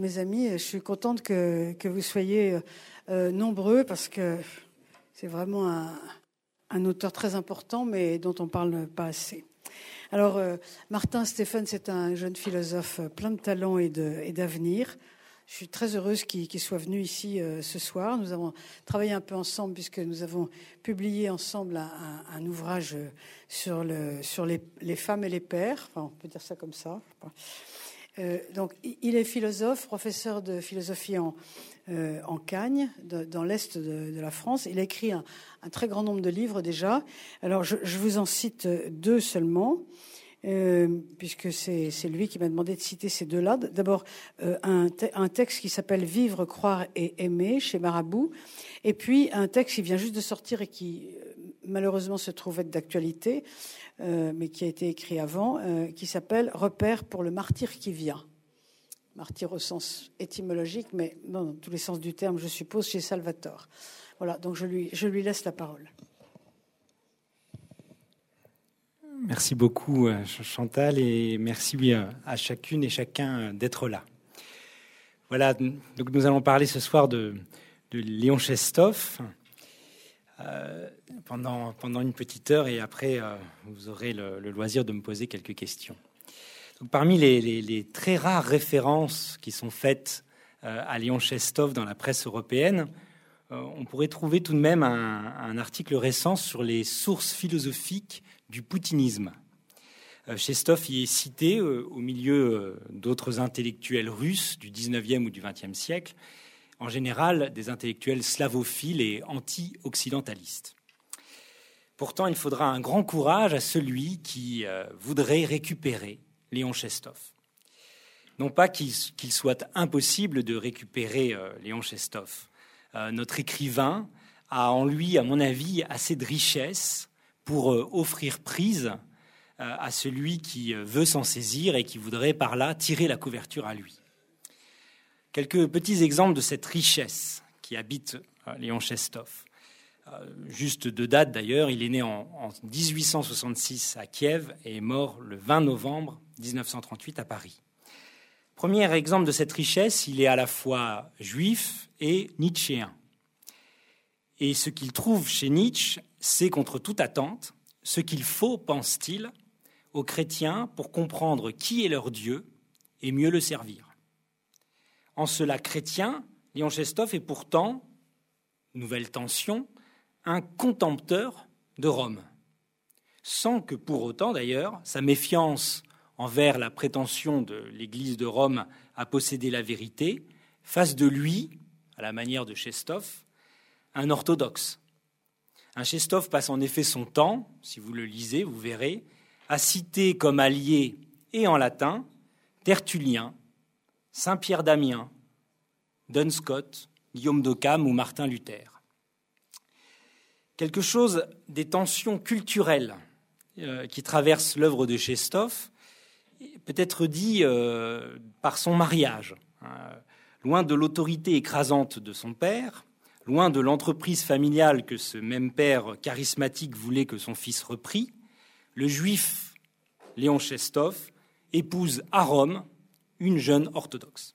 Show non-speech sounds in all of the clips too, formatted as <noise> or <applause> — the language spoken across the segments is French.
mes amis. Je suis contente que, vous soyez euh, nombreux parce que c'est vraiment un, auteur très important, mais dont on parle pas assez. Alors, euh, Martin Stéphane, c'est un jeune philosophe plein de talent et d'avenir. Je suis très heureuse qu'il soit venu ici euh, ce soir. Nous avons travaillé un peu ensemble puisque nous avons publié ensemble un, ouvrage sur, le, sur les, femmes et les pères. On peut dire ça comme ça. Euh, donc, il est philosophe, professeur de philosophie en, euh, en Cagne, dans l'est de, la France. Il a écrit un, très grand nombre de livres déjà. Alors, je, vous en cite deux seulement. Euh, puisque c'est lui qui m'a demandé de citer ces deux-là. D'abord, euh, un, texte qui s'appelle Vivre, croire et aimer chez Marabout, et puis un texte qui vient juste de sortir et qui euh, malheureusement se trouve être d'actualité, euh, mais qui a été écrit avant, euh, qui s'appelle Repère pour le martyr qui vient. Martyr au sens étymologique, mais dans tous les sens du terme, je suppose, chez Salvatore. Voilà, donc je lui, je lui laisse la parole. Merci beaucoup euh, Chantal et merci à chacune et chacun d'être là. Voilà, donc nous allons parler ce soir de, de Léon Chestov pendant, pendant une petite heure et après vous aurez le, loisir de me poser quelques questions. Parmi les, très rares références qui sont faites à Léon Chestov dans la presse européenne, on pourrait trouver tout de même un, un article récent sur les sources philosophiques du poutinisme. Euh, Chestov y est cité euh, au milieu euh, d'autres intellectuels russes du 19e ou du 20e siècle, en général des intellectuels slavophiles et anti-occidentalistes. Pourtant, il faudra un grand courage à celui qui voudrait récupérer Léon Chestov. Non pas qu'il soit impossible de récupérer Léon Chestov. notre écrivain a en lui, à mon avis, assez de richesse pour euh, offrir prise euh, à celui qui euh, veut s'en saisir et qui voudrait par là tirer la couverture à lui. Quelques petits exemples de cette richesse qui habite Léon Chestov. Juste de date d'ailleurs, il est né en, 1866 à Kiev et est mort le 20 novembre 1938 à Paris. Premier exemple de cette richesse, il est à la fois juif et nietzschéen. Et ce qu'il trouve chez Nietzsche c'est contre toute attente ce qu'il faut, pense-t-il, aux chrétiens pour comprendre qui est leur Dieu et mieux le servir. En cela, chrétien, Léon Chestov est pourtant, nouvelle tension, un contempteur de Rome, sans que pour autant d'ailleurs sa méfiance envers la prétention de l'Église de Rome à posséder la vérité fasse de lui, à la manière de Chestov, un orthodoxe, un Chestov passe en effet son temps, si vous le lisez, vous verrez, à citer comme alliés et en latin Tertullien, Saint-Pierre d'Amiens, Dunscott, Guillaume d'Occam ou Martin Luther. Quelque chose des tensions culturelles euh, qui traversent l'œuvre de Chestov peut être dit euh, par son mariage. Hein. loin de l'autorité écrasante de son père, Loin de l'entreprise familiale que ce même père charismatique voulait que son fils reprit, le juif Léon Chestov épouse à Rome une jeune orthodoxe.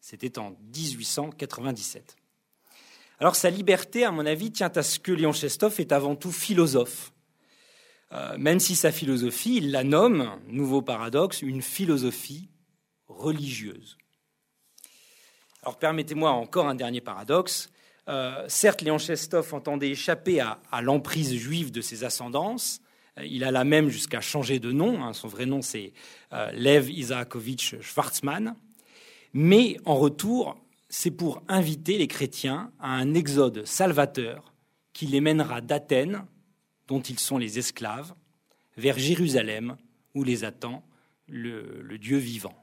C'était en 1897. Alors sa liberté, à mon avis, tient à ce que Léon Chestov est avant tout philosophe. Euh, même si sa philosophie, il la nomme, nouveau paradoxe, une philosophie religieuse. Alors permettez-moi encore un dernier paradoxe. Euh, certes, Léon Chestov entendait échapper à, l'emprise juive de ses ascendances. Euh, il alla même jusqu'à changer de nom. Hein. son vrai nom, c'est euh, Lev Isaakovitch Schwarzmann. Mais en retour, c'est pour inviter les chrétiens à un exode salvateur qui les mènera d'Athènes, dont ils sont les esclaves, vers Jérusalem, où les attend le Dieu vivant.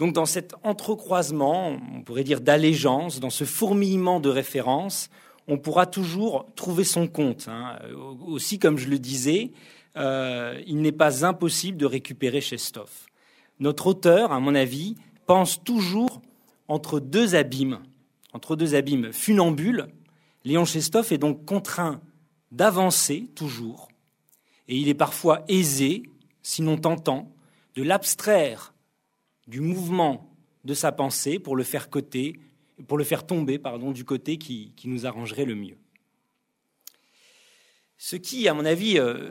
Donc dans cet entrecroisement, on pourrait dire d'allégeance, dans ce fourmillement de références, on pourra toujours trouver son compte. Hein. Aussi, comme je le disais, euh, il n'est pas impossible de récupérer Chestov. Notre auteur, à mon avis, pense toujours entre deux abîmes, entre deux abîmes funambules. Léon Chestov est donc contraint d'avancer toujours, et il est parfois aisé, sinon tentant, de l'abstraire du mouvement de sa pensée pour le faire côté, pour le faire tomber pardon, du côté qui, nous arrangerait le mieux. Ce qui, à mon avis, euh,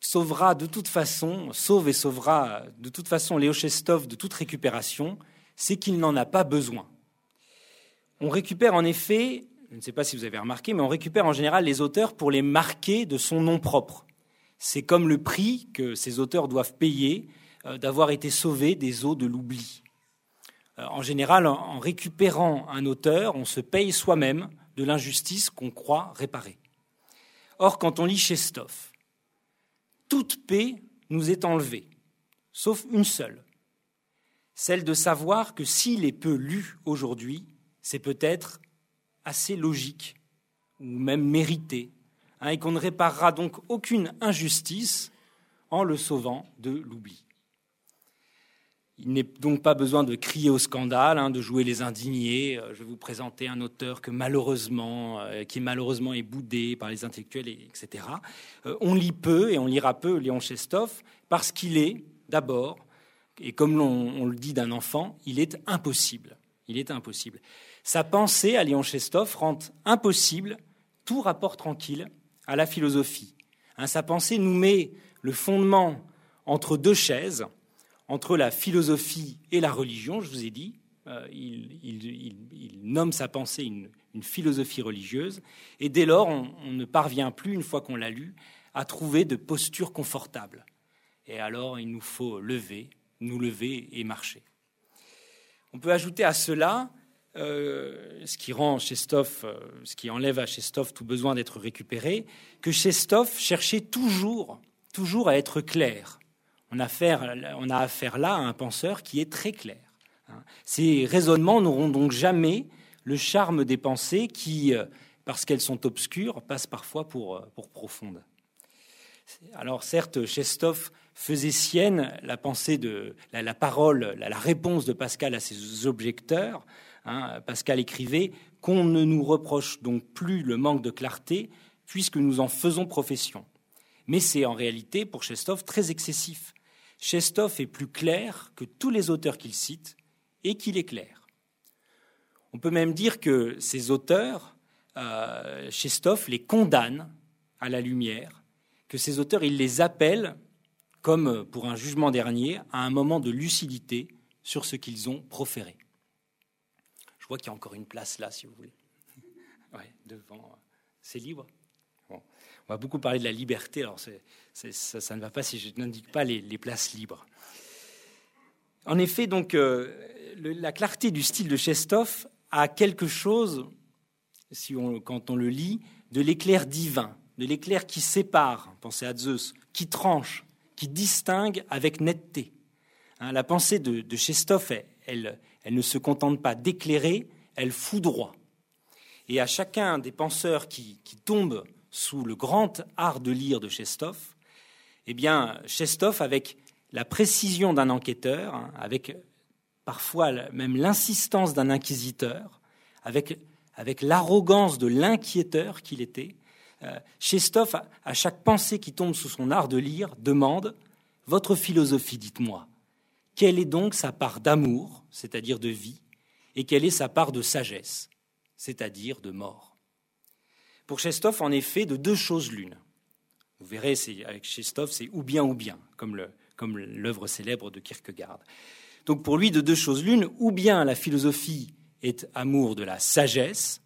sauvera de toute façon, sauve et sauvera de toute façon Léo Chestov de toute récupération, c'est qu'il n'en a pas besoin. On récupère en effet, je ne sais pas si vous avez remarqué, mais on récupère en général les auteurs pour les marquer de son nom propre. C'est comme le prix que ces auteurs doivent payer euh, d'avoir été sauvés des eaux de l'oubli. Euh, en général, en récupérant un auteur, on se paye soi-même de l'injustice qu'on croit réparer. Or, quand on lit Chestov, toute paix nous est enlevée, sauf une seule, celle de savoir que s'il est peu lu aujourd'hui, c'est peut-être assez logique ou même mérité, hein, et qu'on ne réparera donc aucune injustice en le sauvant de l'oubli. Il n'est donc pas besoin de crier au scandale, hein, de jouer les indignés. Euh, je vais vous présenter un auteur que malheureusement, euh, qui malheureusement est boudé par les intellectuels, etc. Euh, on lit peu et on lira peu Léon Chestov parce qu'il est d'abord, et comme on, le dit d'un enfant, il est impossible. Il est impossible. Sa pensée à Léon Chestov rend impossible tout rapport tranquille à la philosophie. Hein, sa pensée nous met le fondement entre deux chaises entre la philosophie et la religion, je vous ai dit. Euh, il, nomme sa pensée une, philosophie religieuse, et dès lors, on, ne parvient plus, une fois qu'on l'a lu, à trouver de posture confortable. Et alors, il nous faut lever, nous lever et marcher. On peut ajouter à cela euh, ce qui rend Chestov, euh, qui enlève à Chestov tout besoin d'être récupéré, que Chestov cherchait toujours, toujours à être clair, on a, affaire, là à un penseur qui est très clair. Hein. Ces raisonnements n'auront donc jamais le charme des pensées qui, euh, parce qu'elles sont obscures, passent parfois pour, euh, profondes. Alors certes, Chestov faisait sienne la pensée de la, parole, la, réponse de Pascal à ses objecteurs. Hein. Pascal écrivait qu'on ne nous reproche donc plus le manque de clarté puisque nous en faisons profession. Mais c'est en réalité pour Chestov très excessif. Chestov est plus clair que tous les auteurs qu'il cite et qu'il est clair. On peut même dire que ces auteurs, euh, les condamne à la lumière, que ces auteurs, il les appelle, comme pour un jugement dernier, à un moment de lucidité sur ce qu'ils ont proféré. Je vois qu'il y a encore une place là, si vous voulez. Devant. C'est libre on va beaucoup parler de la liberté, ça, ne va pas si je n'indique pas les, places libres. En effet, donc, euh, la clarté du style de Chestov a quelque chose, quand on le lit, de l'éclair divin, de l'éclair qui sépare, pensez à Zeus, qui tranche, qui distingue avec netteté. Hein, la pensée de, de Chestov, elle, elle, ne se contente pas d'éclairer, elle foudroie. Et à chacun des penseurs qui, qui tombent sous le grand art de lire de Chestov, eh bien, Chestov, avec la précision d'un enquêteur, hein, avec parfois même l'insistance d'un inquisiteur, avec, l'arrogance de l'inquiéteur qu'il était, euh, Chestov, à chaque pensée qui tombe sous son art de lire, demande Votre philosophie, dites-moi, quelle est donc sa part d'amour, c'est-à-dire de vie, et quelle est sa part de sagesse, c'est-à-dire de mort? Pour Chestov, en effet, de deux choses l'une. Vous verrez, avec Chestov, c'est ou bien ou bien, comme l'œuvre célèbre de Kierkegaard. Donc pour lui, de deux choses l'une, ou bien la philosophie est amour de la sagesse,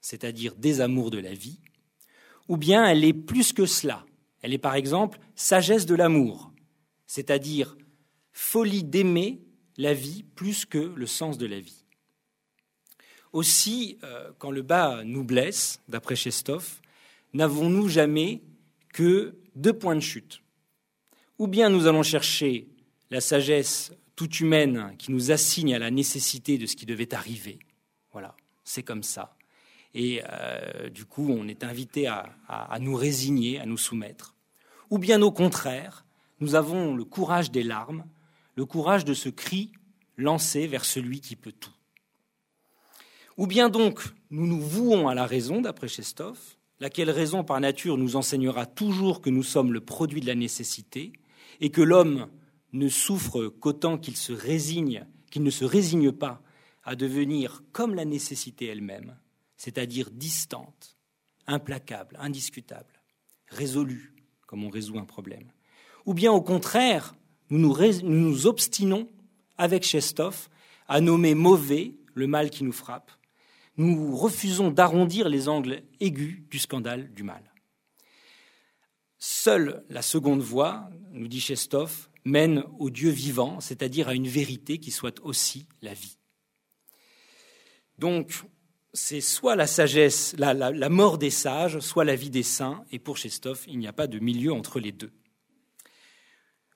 c'est-à-dire des amours de la vie, ou bien elle est plus que cela. Elle est par exemple sagesse de l'amour, c'est-à-dire folie d'aimer la vie plus que le sens de la vie. Aussi, euh, quand le bas nous blesse, d'après Chestov, n'avons-nous jamais que deux points de chute. Ou bien nous allons chercher la sagesse toute humaine qui nous assigne à la nécessité de ce qui devait arriver. Voilà, c'est comme ça. Et euh, du coup, on est invité à, à, nous résigner, à nous soumettre. Ou bien au contraire, nous avons le courage des larmes, le courage de ce cri lancé vers celui qui peut tout. Ou bien donc nous nous vouons à la raison, d'après Chestov, laquelle raison par nature nous enseignera toujours que nous sommes le produit de la nécessité, et que l'homme ne souffre qu'autant qu'il se résigne, qu'il ne se résigne pas à devenir comme la nécessité elle-même, c'est-à-dire distante, implacable, indiscutable, résolue, comme on résout un problème. Ou bien au contraire, nous nous, obstinons avec Chestov à nommer mauvais le mal qui nous frappe. Nous refusons d'arrondir les angles aigus du scandale du mal. Seule la seconde voie, nous dit Chestov, mène au Dieu vivant, c'est-à-dire à une vérité qui soit aussi la vie. Donc, c'est soit la sagesse, la, mort des sages, soit la vie des saints, et pour Chestov, il n'y a pas de milieu entre les deux.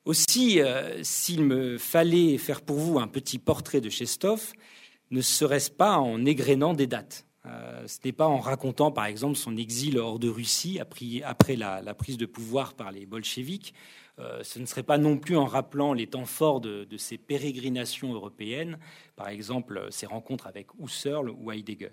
Aussi, euh, s'il me fallait faire pour vous un petit portrait de Chestov, ne serait-ce pas en égrénant des dates euh, Ce n'est pas en racontant, par exemple, son exil hors de Russie après la, prise de pouvoir par les bolcheviks. Euh, ce ne serait pas non plus en rappelant les temps forts de, ses pérégrinations européennes, par exemple ses rencontres avec Husserl ou Heidegger.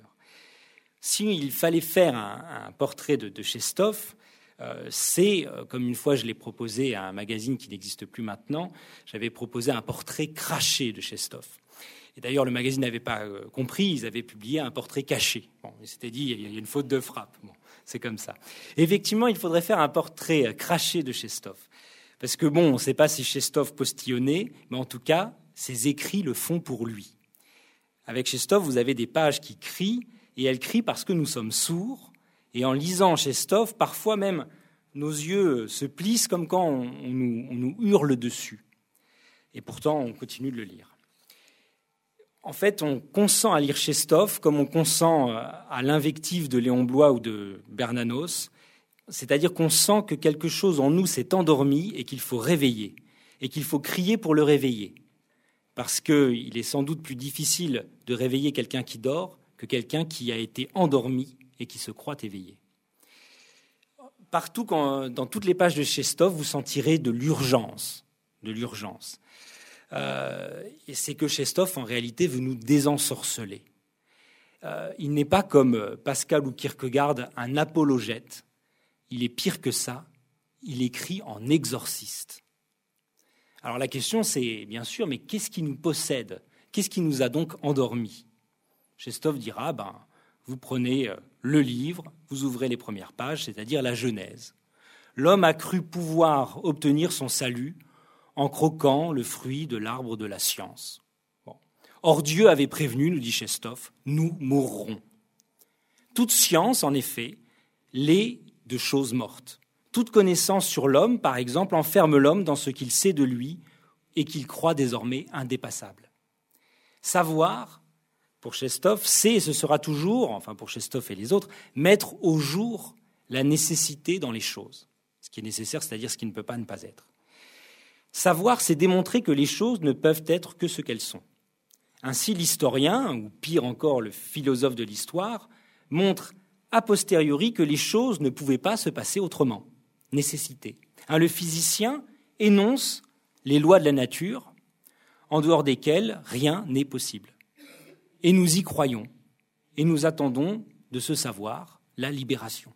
S'il fallait faire un, portrait de, Chestov, euh, c'est, comme une fois je l'ai proposé à un magazine qui n'existe plus maintenant, j'avais proposé un portrait craché de Chestov. Et d'ailleurs, le magazine n'avait pas euh, compris, ils avaient publié un portrait caché. Bon, ils s'étaient dit, il y a une faute de frappe. Bon, c'est comme ça. effectivement, il faudrait faire un portrait euh, craché de Chestov. Parce que, bon, on ne sait pas si Chestov postillonnait, mais en tout cas, ses écrits le font pour lui. Avec Chestov, vous avez des pages qui crient, et elles crient parce que nous sommes sourds. Et en lisant Chestov, parfois même, nos yeux se plissent comme quand on nous hurle dessus. Et pourtant, on continue de le lire en fait, on consent à lire Chestov comme on consent euh, à l'invective de Léon Blois ou de Bernanos, c'est-à-dire qu'on sent que quelque chose en nous s'est endormi et qu'il faut réveiller, et qu'il faut crier pour le réveiller. Parce qu'il est sans doute plus difficile de réveiller quelqu'un qui dort que quelqu'un qui a été endormi et qui se croit éveillé. Partout, dans toutes les pages de Chestov, vous sentirez de l'urgence, de l'urgence. Euh, c'est que Chestov, en réalité, veut nous désensorceler. Euh, il n'est pas comme Pascal ou Kierkegaard un apologète. Il est pire que ça. Il écrit en exorciste. Alors la question, c'est bien sûr, mais qu'est-ce qui nous possède? Qu'est-ce qui nous a donc endormis? Chestov dira, ben, vous prenez euh, le livre, vous ouvrez les premières pages, c'est-à-dire la Genèse. L'homme a cru pouvoir obtenir son salut en croquant le fruit de l'arbre de la science. Or Dieu avait prévenu, nous dit Chestov, nous mourrons. Toute science, en effet, l'est de choses mortes. Toute connaissance sur l'homme, par exemple, enferme l'homme dans ce qu'il sait de lui et qu'il croit désormais indépassable. Savoir, pour Chestov, c'est et ce sera toujours, enfin pour Chestov et les autres, mettre au jour la nécessité dans les choses. Ce qui est nécessaire, c'est-à-dire ce qui ne peut pas ne pas être. Savoir, c'est démontrer que les choses ne peuvent être que ce qu'elles sont. Ainsi, l'historien, ou pire encore le philosophe de l'histoire, montre a posteriori que les choses ne pouvaient pas se passer autrement. Nécessité. le physicien énonce les lois de la nature, en dehors desquelles rien n'est possible. Et nous y croyons, et nous attendons de ce savoir la libération.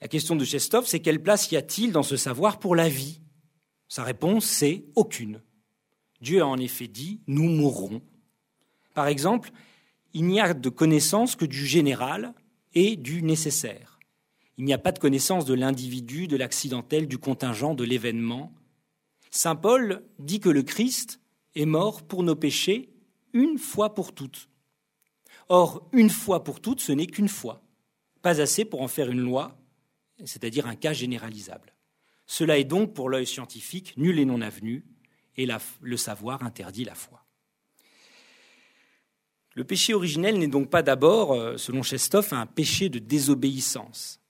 La question de Chestov, c'est quelle place y a-t-il dans ce savoir pour la vie? Sa réponse, c'est aucune. Dieu a en effet dit, nous mourrons. Par exemple, il n'y a de connaissance que du général et du nécessaire. Il n'y a pas de connaissance de l'individu, de l'accidentel, du contingent, de l'événement. Saint Paul dit que le Christ est mort pour nos péchés une fois pour toutes. Or, une fois pour toutes, ce n'est qu'une fois. Pas assez pour en faire une loi, c'est-à-dire un cas généralisable. Cela est donc pour l'œil scientifique nul et non avenu, et le savoir interdit la foi. Le péché originel n'est donc pas d'abord, euh, selon Chestov, un péché de désobéissance.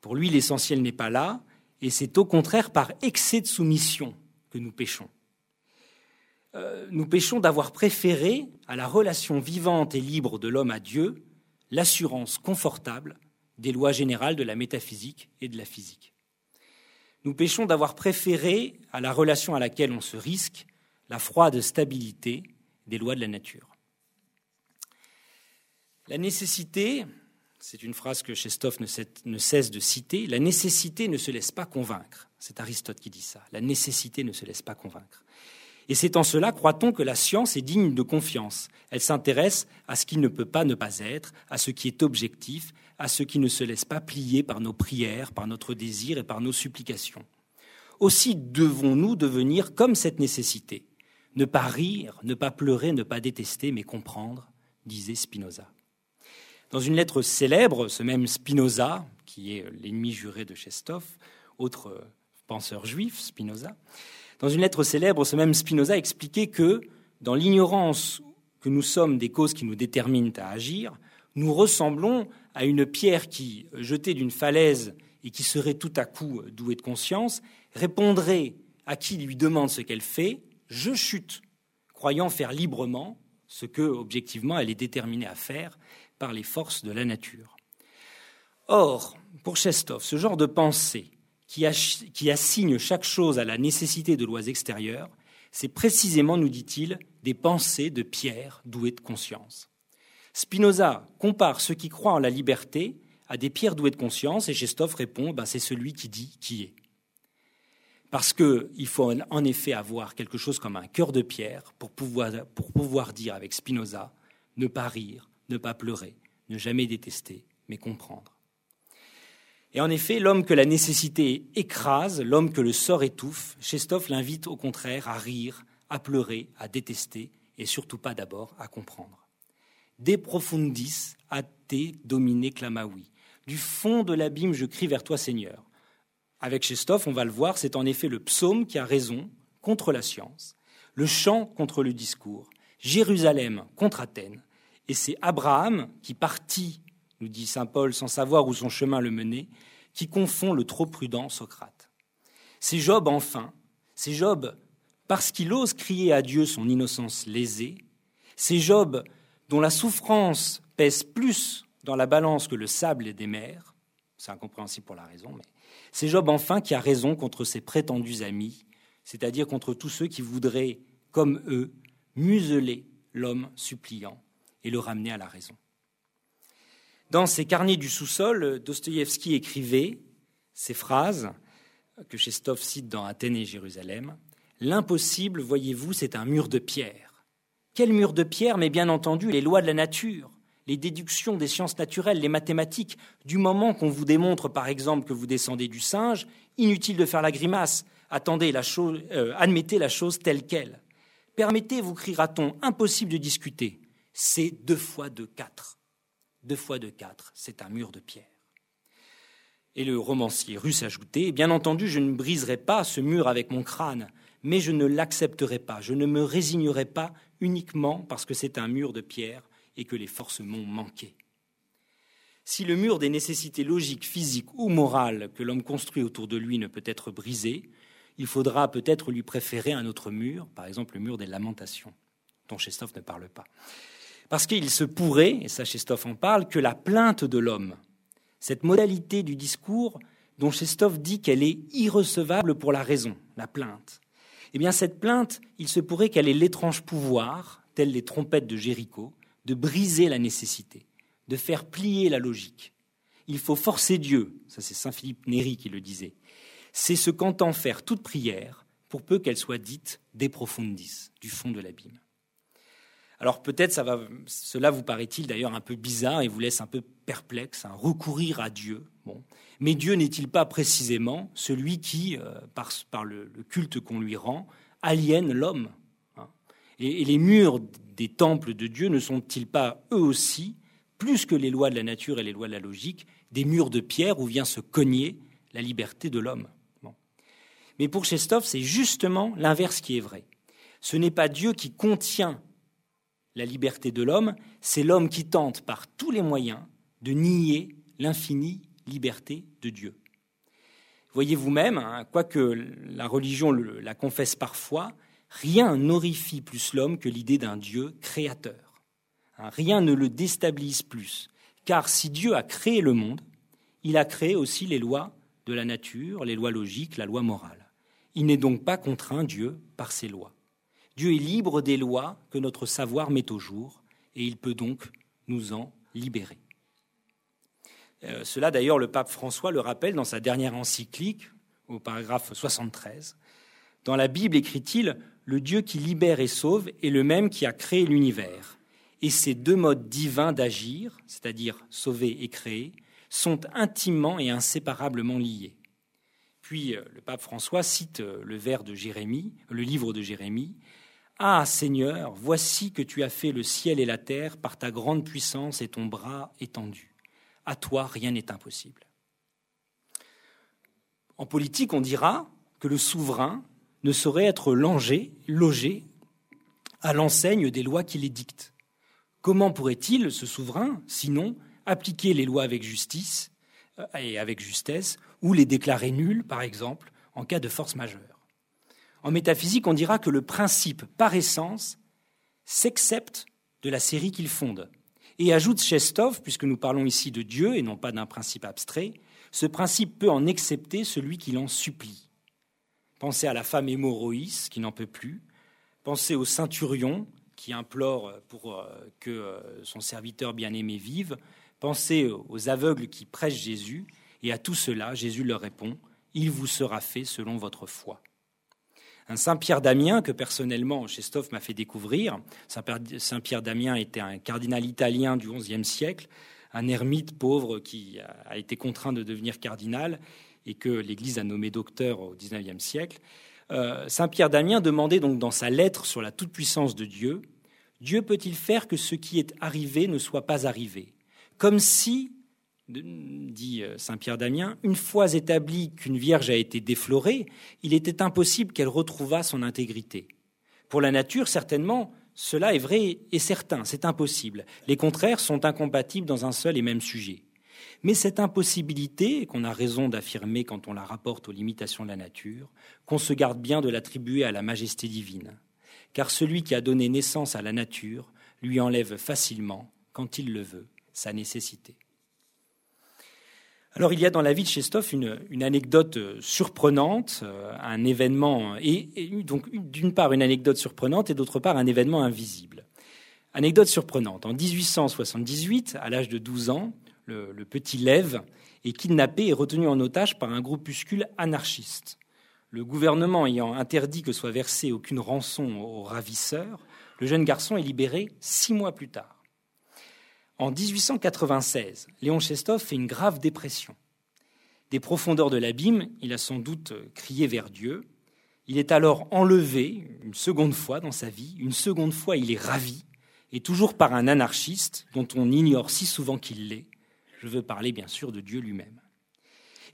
Pour lui, l'essentiel n'est pas là, et c'est au contraire par excès de soumission que nous péchons. Euh, nous péchons d'avoir préféré à la relation vivante et libre de l'homme à Dieu l'assurance confortable des lois générales de la métaphysique et de la physique nous péchons d'avoir préféré à la relation à laquelle on se risque la froide stabilité des lois de la nature. La nécessité, c'est une phrase que Chestov ne cesse de citer, la nécessité ne se laisse pas convaincre. C'est Aristote qui dit ça. La nécessité ne se laisse pas convaincre. Et c'est en cela, croit-on, que la science est digne de confiance. Elle s'intéresse à ce qui ne peut pas ne pas être, à ce qui est objectif, à ce qui ne se laisse pas plier par nos prières, par notre désir et par nos supplications. Aussi devons-nous devenir comme cette nécessité, ne pas rire, ne pas pleurer, ne pas détester, mais comprendre, disait Spinoza. Dans une lettre célèbre, ce même Spinoza, qui est l'ennemi juré de Chestov, autre penseur juif, Spinoza, dans une lettre célèbre, ce même Spinoza expliquait que, dans l'ignorance que nous sommes des causes qui nous déterminent à agir, nous ressemblons à une pierre qui, jetée d'une falaise et qui serait tout à coup douée de conscience, répondrait à qui lui demande ce qu'elle fait, je chute, croyant faire librement ce que, objectivement, elle est déterminée à faire par les forces de la nature. Or, pour Chestov, ce genre de pensée qui, assigne chaque chose à la nécessité de lois extérieures, c'est précisément, nous dit-il, des pensées de pierre douées de conscience. Spinoza compare ceux qui croient en la liberté à des pierres douées de conscience, et Chestov répond ben, c'est celui qui dit qui est. Parce qu'il faut en effet avoir quelque chose comme un cœur de pierre pour pouvoir, pour pouvoir dire avec Spinoza ne pas rire, ne pas pleurer, ne jamais détester, mais comprendre. Et en effet, l'homme que la nécessité écrase, l'homme que le sort étouffe, Chestov l'invite au contraire à rire, à pleurer, à détester, et surtout pas d'abord à comprendre. De profundis a te domine clamaoui. Du fond de l'abîme, je crie vers toi, Seigneur. Avec Chestov, on va le voir, c'est en effet le psaume qui a raison contre la science, le chant contre le discours, Jérusalem contre Athènes, et c'est Abraham qui partit nous dit saint Paul, sans savoir où son chemin le menait, qui confond le trop prudent Socrate. C'est Job enfin, c'est Job parce qu'il ose crier à Dieu son innocence lésée, c'est Job dont la souffrance pèse plus dans la balance que le sable des mers, c'est incompréhensible pour la raison, mais c'est Job enfin qui a raison contre ses prétendus amis, c'est-à-dire contre tous ceux qui voudraient, comme eux, museler l'homme suppliant et le ramener à la raison. Dans ses carnets du sous-sol, Dostoïevski écrivait ces phrases que Chestov cite dans Athènes et Jérusalem. L'impossible, voyez-vous, c'est un mur de pierre. Quel mur de pierre Mais bien entendu, les lois de la nature, les déductions des sciences naturelles, les mathématiques. Du moment qu'on vous démontre, par exemple, que vous descendez du singe, inutile de faire la grimace. Attendez euh, admettez la chose telle qu'elle. Permettez, vous criera-t-on, impossible de discuter. C'est deux fois de quatre. Deux fois de quatre, c'est un mur de pierre. Et le romancier russe ajoutait Bien entendu, je ne briserai pas ce mur avec mon crâne, mais je ne l'accepterai pas, je ne me résignerai pas uniquement parce que c'est un mur de pierre et que les forces m'ont manqué. Si le mur des nécessités logiques, physiques ou morales que l'homme construit autour de lui ne peut être brisé, il faudra peut-être lui préférer un autre mur, par exemple le mur des lamentations, dont Chestov ne parle pas. Parce qu'il se pourrait, et ça Chestov en parle, que la plainte de l'homme, cette modalité du discours dont Chestov dit qu'elle est irrecevable pour la raison, la plainte, eh bien cette plainte, il se pourrait qu'elle ait l'étrange pouvoir, telles les trompettes de Jéricho, de briser la nécessité, de faire plier la logique. Il faut forcer Dieu, ça c'est Saint Philippe Néri qui le disait. C'est ce qu'entend faire toute prière, pour peu qu'elle soit dite des profundis, du fond de l'abîme. Alors peut-être cela vous paraît-il d'ailleurs un peu bizarre et vous laisse un peu perplexe, hein, recourir à Dieu. Bon. Mais Dieu n'est-il pas précisément celui qui, euh, par, le, culte qu'on lui rend, aliène l'homme hein? Et, les murs des temples de Dieu ne sont-ils pas eux aussi, plus que les lois de la nature et les lois de la logique, des murs de pierre où vient se cogner la liberté de l'homme. Mais pour Chestov, c'est justement l'inverse qui est vrai. Ce n'est pas Dieu qui contient la liberté de l'homme, c'est l'homme qui tente par tous les moyens de nier l'infinie liberté de Dieu. Voyez vous-même, hein, quoique la religion la confesse parfois, rien n'horrifie plus l'homme que l'idée d'un Dieu créateur. Hein, rien ne le déstabilise plus, car si Dieu a créé le monde, il a créé aussi les lois de la nature, les lois logiques, la loi morale. Il n'est donc pas contraint, Dieu, par ses lois. Dieu est libre des lois que notre savoir met au jour, et il peut donc nous en libérer. Euh, cela, d'ailleurs, le pape François le rappelle dans sa dernière encyclique, au paragraphe 73. Dans la Bible, écrit-il, le Dieu qui libère et sauve est le même qui a créé l'univers. Et ces deux modes divins d'agir, c'est-à-dire sauver et créer, sont intimement et inséparablement liés. Puis euh, le pape François cite euh, le vers de Jérémie, le livre de Jérémie. Ah Seigneur, voici que tu as fait le ciel et la terre par ta grande puissance et ton bras étendu. À toi, rien n'est impossible. En politique, on dira que le souverain ne saurait être logé, à l'enseigne des lois qui les. Comment pourrait-il, ce souverain, sinon appliquer les lois avec justice euh, et avec justesse, ou les déclarer nulles, par exemple, en cas de force majeure? En métaphysique, on dira que le principe, par essence, s'accepte de la série qu'il fonde. Et ajoute Chestov, puisque nous parlons ici de Dieu et non pas d'un principe abstrait, ce principe peut en accepter celui qui l'en supplie. Pensez à la femme hémorroïs qui n'en peut plus. Pensez au centurion qui implore pour euh, que euh, son serviteur bien-aimé vive. Pensez aux aveugles qui prêchent Jésus. Et à tout cela, Jésus leur répond Il vous sera fait selon votre foi. Un Saint-Pierre d'Amiens que personnellement Chestov m'a fait découvrir. Saint-Pierre d'Amiens était un cardinal italien du XIe siècle un ermite pauvre qui a été contraint de devenir cardinal et que l'Église a nommé docteur au XIXe siècle. Euh, Saint Pierre d'Amiens demandait donc dans sa lettre sur la toute-puissance de Dieu Dieu peut-il faire que ce qui est arrivé ne soit pas arrivé? Comme si, dit euh, Saint Pierre d'Amiens, une fois établi qu'une vierge a été déflorée, il était impossible qu'elle retrouvât son intégrité. Pour la nature, certainement, cela est vrai et certain, c'est impossible. Les contraires sont incompatibles dans un seul et même sujet. Mais cette impossibilité, qu'on a raison d'affirmer quand on la rapporte aux limitations de la nature, qu'on se garde bien de l'attribuer à la majesté divine. Car celui qui a donné naissance à la nature lui enlève facilement, quand il le veut, sa nécessité. Alors il y a dans la vie de Chestov une, anecdote euh, surprenante, euh, un événement, et, donc d'une part une anecdote surprenante et d'autre part un événement invisible. Anecdote surprenante. En 1878, à l'âge de 12 ans, le, petit Lev est kidnappé et retenu en otage par un groupuscule anarchiste. Le gouvernement ayant interdit que soit versée aucune rançon aux ravisseurs, le jeune garçon est libéré six mois plus tard. En 1896, Léon Chestov fait une grave dépression. Des profondeurs de l'abîme, il a sans doute crié vers Dieu. Il est alors enlevé une seconde fois dans sa vie, une seconde fois il est ravi, et toujours par un anarchiste dont on ignore si souvent qu'il l'est. Je veux parler bien sûr de Dieu lui-même.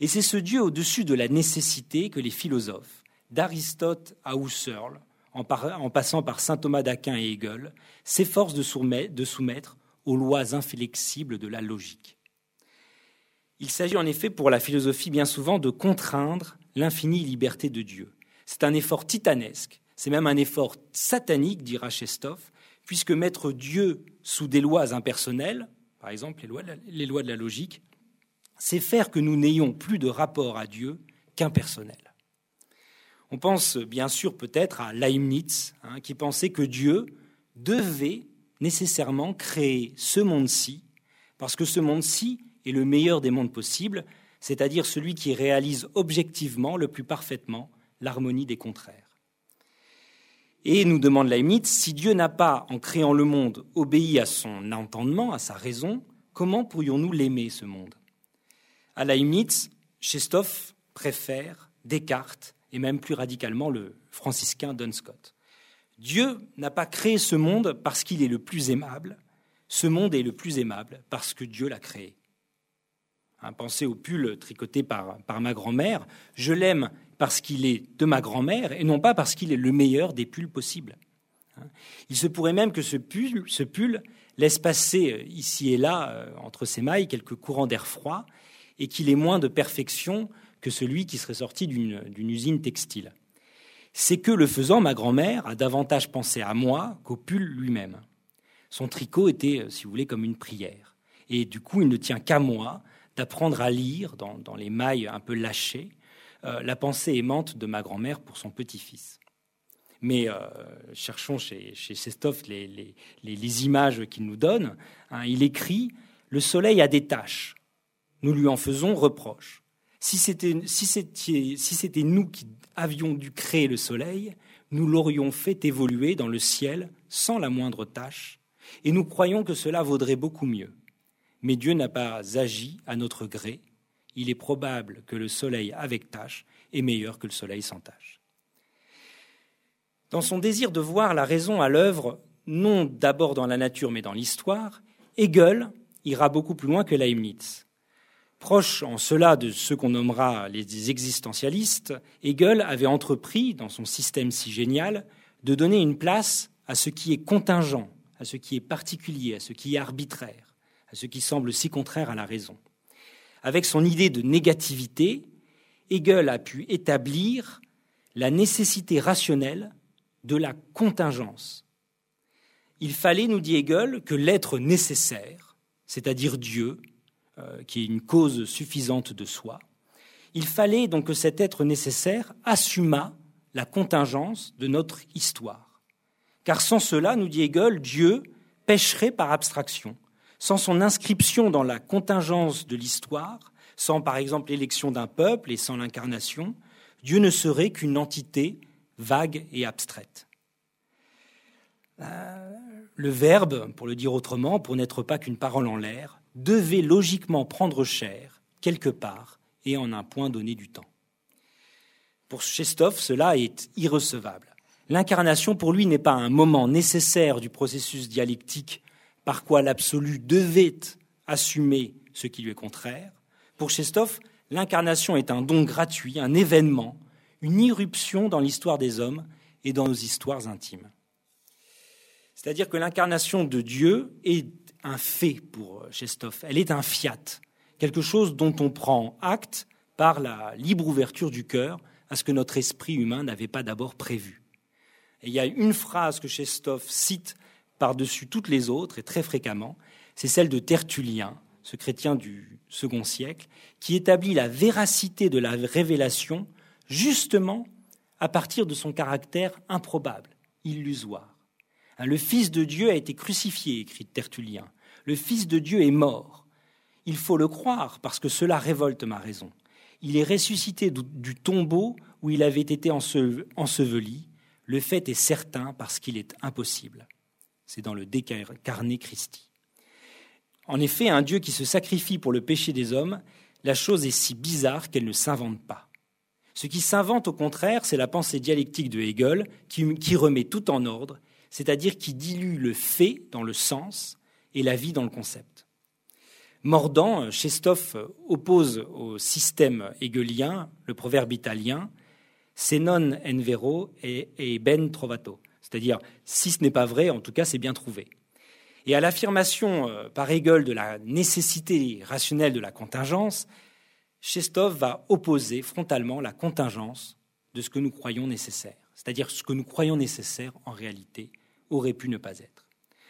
Et c'est ce Dieu au-dessus de la nécessité que les philosophes, d'Aristote à Husserl, en, passant par saint Thomas d'Aquin et Hegel, s'efforcent de soumettre aux lois inflexibles de la logique. Il s'agit en effet pour la philosophie bien souvent de contraindre l'infinie liberté de Dieu. C'est un effort titanesque, c'est même un effort satanique, dira Chestov, puisque mettre Dieu sous des lois impersonnelles, par exemple les lois de la, logique, c'est faire que nous n'ayons plus de rapport à Dieu qu'impersonnel. On pense bien sûr peut-être à Leibniz, hein, qui pensait que Dieu devait nécessairement créer ce monde-ci, parce que ce monde-ci est le meilleur des mondes possibles, c'est-à-dire celui qui réalise objectivement le plus parfaitement l'harmonie des contraires. Et nous demande Leibniz, si Dieu n'a pas, en créant le monde, obéi à son entendement, à sa raison, comment pourrions-nous l'aimer, ce monde? À Leibniz, Chestov préfère Descartes et même plus radicalement le franciscain Duns Scott. Dieu n'a pas créé ce monde parce qu'il est le plus aimable. Ce monde est le plus aimable parce que Dieu l'a créé. Hein, pensez au pull tricoté par, ma grand-mère. Je l'aime parce qu'il est de ma grand-mère et non pas parce qu'il est le meilleur des pulls possibles. Hein, il se pourrait même que ce pull, ce pull laisse passer euh, ici et là, euh, entre ses mailles, quelques courants d'air froid et qu'il ait moins de perfection que celui qui serait sorti d'une usine textile c'est que le faisant, ma grand-mère a davantage pensé à moi qu'au pull lui-même. Son tricot était, euh, si vous voulez, comme une prière. Et du coup, il ne tient qu'à moi d'apprendre à lire, dans, les mailles un peu lâchées, euh, la pensée aimante de ma grand-mère pour son petit-fils. Mais euh, cherchons chez, chez les, images qu'il nous donne. Hein. il écrit Le soleil a des taches. Nous lui en faisons reproche. Si c'était nous qui avions dû créer le soleil, nous l'aurions fait évoluer dans le ciel sans la moindre tâche, et nous croyons que cela vaudrait beaucoup mieux. Mais Dieu n'a pas agi à notre gré. Il est probable que le soleil avec tâche est meilleur que le soleil sans tâche. Dans son désir de voir la raison à l'œuvre, non d'abord dans la nature mais dans l'histoire, Hegel ira beaucoup plus loin que Leibniz. Proche en cela de ceux qu'on nommera les existentialistes, Hegel avait entrepris, dans son système si génial, de donner une place à ce qui est contingent, à ce qui est particulier, à ce qui est arbitraire, à ce qui semble si contraire à la raison. Avec son idée de négativité, Hegel a pu établir la nécessité rationnelle de la contingence. Il fallait, nous dit Hegel, que l'être nécessaire, c'est-à-dire Dieu, euh, qui est une cause suffisante de soi. Il fallait donc que cet être nécessaire assumât la contingence de notre histoire. Car sans cela, nous dit Hegel, Dieu pêcherait par abstraction. Sans son inscription dans la contingence de l'histoire, sans par exemple l'élection d'un peuple et sans l'incarnation, Dieu ne serait qu'une entité vague et abstraite. Euh, le verbe, pour le dire autrement, pour n'être pas qu'une parole en l'air, devait logiquement prendre chair quelque part et en un point donné du temps. Pour Chestov, cela est irrecevable. L'incarnation, pour lui, n'est pas un moment nécessaire du processus dialectique par quoi l'absolu devait assumer ce qui lui est contraire. Pour Chestov, l'incarnation est un don gratuit, un événement, une irruption dans l'histoire des hommes et dans nos histoires intimes. C'est-à-dire que l'incarnation de Dieu est un fait pour Chestov, elle est un fiat, quelque chose dont on prend acte par la libre ouverture du cœur à ce que notre esprit humain n'avait pas d'abord prévu. Il y a une phrase que Chestov cite par-dessus toutes les autres, et très fréquemment, c'est celle de Tertullien, ce chrétien du second siècle, qui établit la véracité de la révélation justement à partir de son caractère improbable, illusoire. Hein, le Fils de Dieu a été crucifié, écrit Tertullien. Le Fils de Dieu est mort. Il faut le croire parce que cela révolte ma raison. Il est ressuscité du tombeau où il avait été enseveli. Le fait est certain parce qu'il est impossible. C'est dans le décarné Christi. En effet, un Dieu qui se sacrifie pour le péché des hommes, la chose est si bizarre qu'elle ne s'invente pas. Ce qui s'invente, au contraire, c'est la pensée dialectique de Hegel qui remet tout en ordre c'est-à-dire qui dilue le fait dans le sens et la vie dans le concept. Mordant, Chestov oppose au système hegelien le proverbe italien se non en vero et ben trovato, c'est-à-dire si ce n'est pas vrai, en tout cas c'est bien trouvé. Et à l'affirmation euh, par Hegel de la nécessité rationnelle de la contingence, Chestov va opposer frontalement la contingence de ce que nous croyons nécessaire, c'est-à-dire ce que nous croyons nécessaire en réalité aurait pu ne pas être.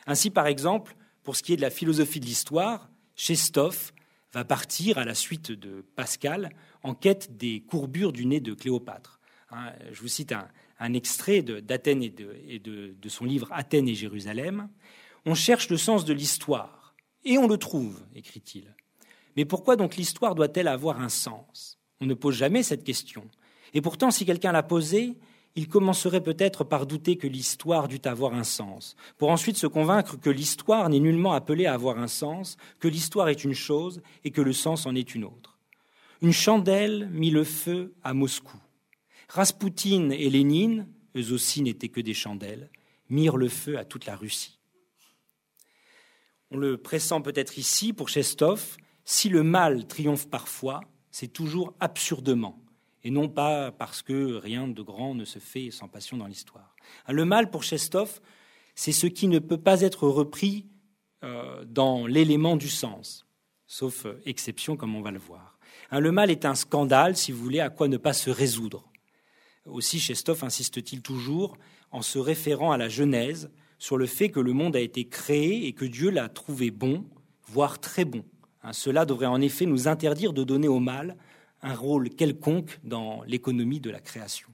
Ainsi, par exemple, pour ce qui est de la philosophie de l'histoire, Chestov va partir à la suite de Pascal en quête des courbures du nez de Cléopâtre. Hein, je vous cite un, extrait d'Athènes et, de son livre Athènes et Jérusalem. On cherche le sens de l'histoire, et on le trouve, écrit-il. Mais pourquoi donc l'histoire doit-elle avoir un sens? On ne pose jamais cette question. Et pourtant, si quelqu'un l'a posée, il commencerait peut-être par douter que l'histoire dût avoir un sens, pour ensuite se convaincre que l'histoire n'est nullement appelée à avoir un sens, que l'histoire est une chose et que le sens en est une autre. Une chandelle mit le feu à Moscou. Raspoutine et Lénine, eux aussi n'étaient que des chandelles, mirent le feu à toute la Russie. On le pressent peut-être ici pour Chestov, si le mal triomphe parfois, c'est toujours absurdement, et non pas parce que rien de grand ne se fait sans passion dans l'histoire. Le mal pour Chestov, c'est ce qui ne peut pas être repris euh, dans l'élément du sens, sauf euh, exception comme on va le voir. Le mal est un scandale, si vous voulez, à quoi ne pas se résoudre. Aussi, Chestov insiste-t-il toujours, en se référant à la Genèse, sur le fait que le monde a été créé et que Dieu l'a trouvé bon, voire très bon. Hein, cela devrait en effet nous interdire de donner au mal un rôle quelconque dans l'économie de la création.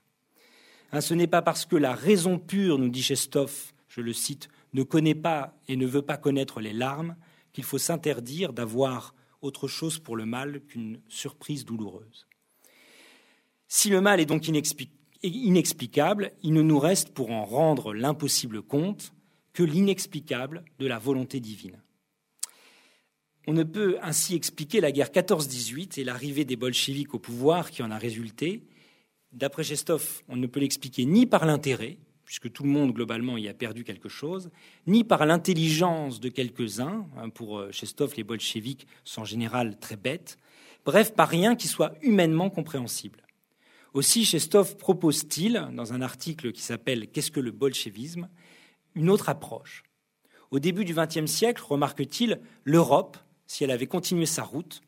Hein, ce n'est pas parce que la raison pure, nous dit Chestov, je le cite, ne connaît pas et ne veut pas connaître les larmes qu'il faut s'interdire d'avoir autre chose pour le mal qu'une surprise douloureuse. Si le mal est donc inexplicable, il ne nous reste pour en rendre l'impossible compte que l'inexplicable de la volonté divine. On ne peut ainsi expliquer la guerre 14-18 et l'arrivée des bolcheviks au pouvoir qui en a résulté. D'après Chestov, on ne peut l'expliquer ni par l'intérêt, puisque tout le monde globalement y a perdu quelque chose, ni par l'intelligence de quelques-uns. Hein, pour euh, Chestov, les bolcheviks sont en général très bêtes. Bref, par rien qui soit humainement compréhensible. Aussi, Chestov propose-t-il, dans un article qui s'appelle Qu'est-ce que le bolchevisme? une autre approche. Au début du XXe siècle, remarque-t-il, l'Europe, si elle avait continué sa route,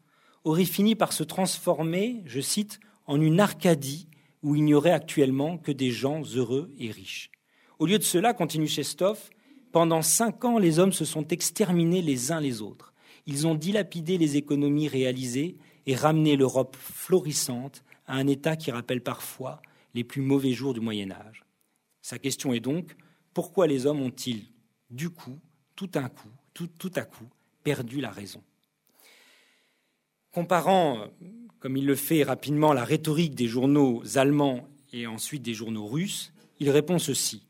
aurait fini par se transformer, je cite, en une Arcadie où il n'y aurait actuellement que des gens heureux et riches. Au lieu de cela, continue Chestov, pendant cinq ans, les hommes se sont exterminés les uns les autres. Ils ont dilapidé les économies réalisées et ramené l'Europe florissante à un état qui rappelle parfois les plus mauvais jours du Moyen Âge. Sa question est donc pourquoi les hommes ont-ils, du coup, tout un coup, tout, tout à coup, perdu la raison? Comparant comme il le fait rapidement, la rhétorique des journaux allemands et ensuite des journaux russes, il répond ceci.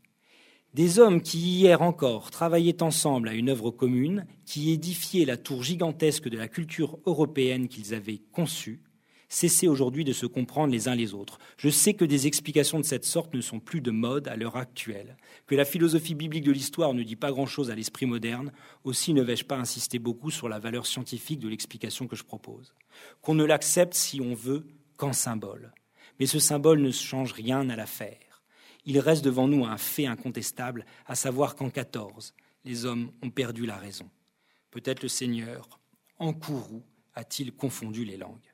Des hommes qui hier encore travaillaient ensemble à une œuvre commune, qui édifiaient la tour gigantesque de la culture européenne qu'ils avaient conçue, Cessez aujourd'hui de se comprendre les uns les autres. Je sais que des explications de cette sorte ne sont plus de mode à l'heure actuelle, que la philosophie biblique de l'histoire ne dit pas grand-chose à l'esprit moderne, aussi ne vais-je pas insister beaucoup sur la valeur scientifique de l'explication que je propose. Qu'on ne l'accepte si on veut qu'en symbole. Mais ce symbole ne change rien à l'affaire. Il reste devant nous un fait incontestable, à savoir qu'en 14, les hommes ont perdu la raison. Peut-être le Seigneur, en courroux, a-t-il confondu les langues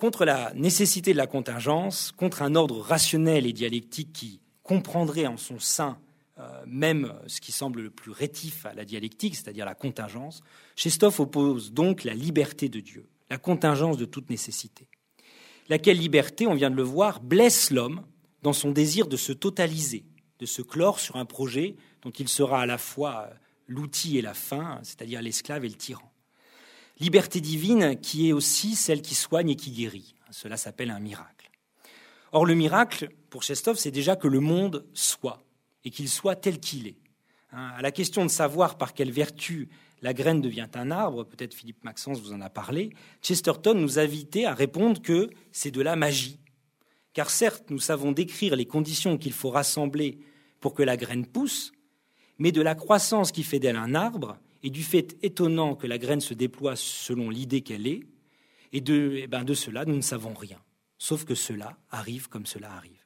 contre la nécessité de la contingence, contre un ordre rationnel et dialectique qui comprendrait en son sein euh, même ce qui semble le plus rétif à la dialectique, c'est-à-dire la contingence, Chestov oppose donc la liberté de Dieu, la contingence de toute nécessité. Laquelle liberté, on vient de le voir, blesse l'homme dans son désir de se totaliser, de se clore sur un projet dont il sera à la fois l'outil et la fin, c'est-à-dire l'esclave et le tyran liberté divine qui est aussi celle qui soigne et qui guérit. Cela s'appelle un miracle. Or, le miracle, pour Chestov, c'est déjà que le monde soit, et qu'il soit tel qu'il est. Hein, à la question de savoir par quelle vertu la graine devient un arbre, peut-être Philippe Maxence vous en a parlé, Chesterton nous invitait à répondre que c'est de la magie. Car certes, nous savons décrire les conditions qu'il faut rassembler pour que la graine pousse, mais de la croissance qui fait d'elle un arbre, et du fait étonnant que la graine se déploie selon l'idée qu'elle est, et de, eh ben de cela, nous ne savons rien, sauf que cela arrive comme cela arrive.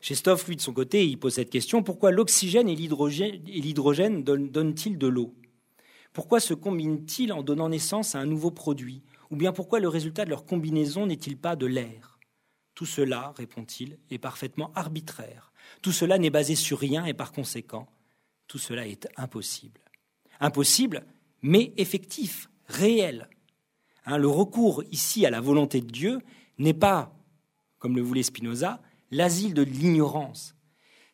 Chestov, lui, de son côté, il pose cette question, pourquoi l'oxygène et l'hydrogène donnent-ils de l'eau? Pourquoi se combinent-ils en donnant naissance à un nouveau produit? Ou bien pourquoi le résultat de leur combinaison n'est-il pas de l'air? Tout cela, répond-il, est parfaitement arbitraire. Tout cela n'est basé sur rien et par conséquent, tout cela est impossible. Impossible, mais effectif, réel. Hein, le recours ici à la volonté de Dieu n'est pas, comme le voulait Spinoza, l'asile de l'ignorance.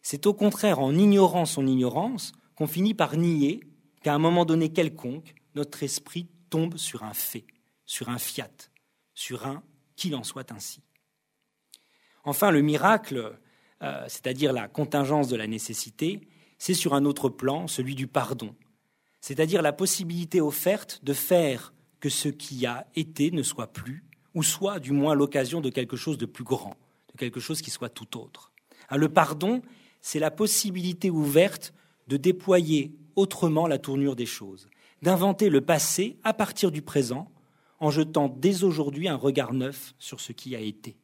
C'est au contraire en ignorant son ignorance qu'on finit par nier qu'à un moment donné quelconque, notre esprit tombe sur un fait, sur un fiat, sur un qu'il en soit ainsi. Enfin, le miracle, euh, c'est-à-dire la contingence de la nécessité, c'est sur un autre plan, celui du pardon, c'est-à-dire la possibilité offerte de faire que ce qui a été ne soit plus, ou soit du moins l'occasion de quelque chose de plus grand, de quelque chose qui soit tout autre. Hein, le pardon, c'est la possibilité ouverte de déployer autrement la tournure des choses, d'inventer le passé à partir du présent, en jetant dès aujourd'hui un regard neuf sur ce qui a été.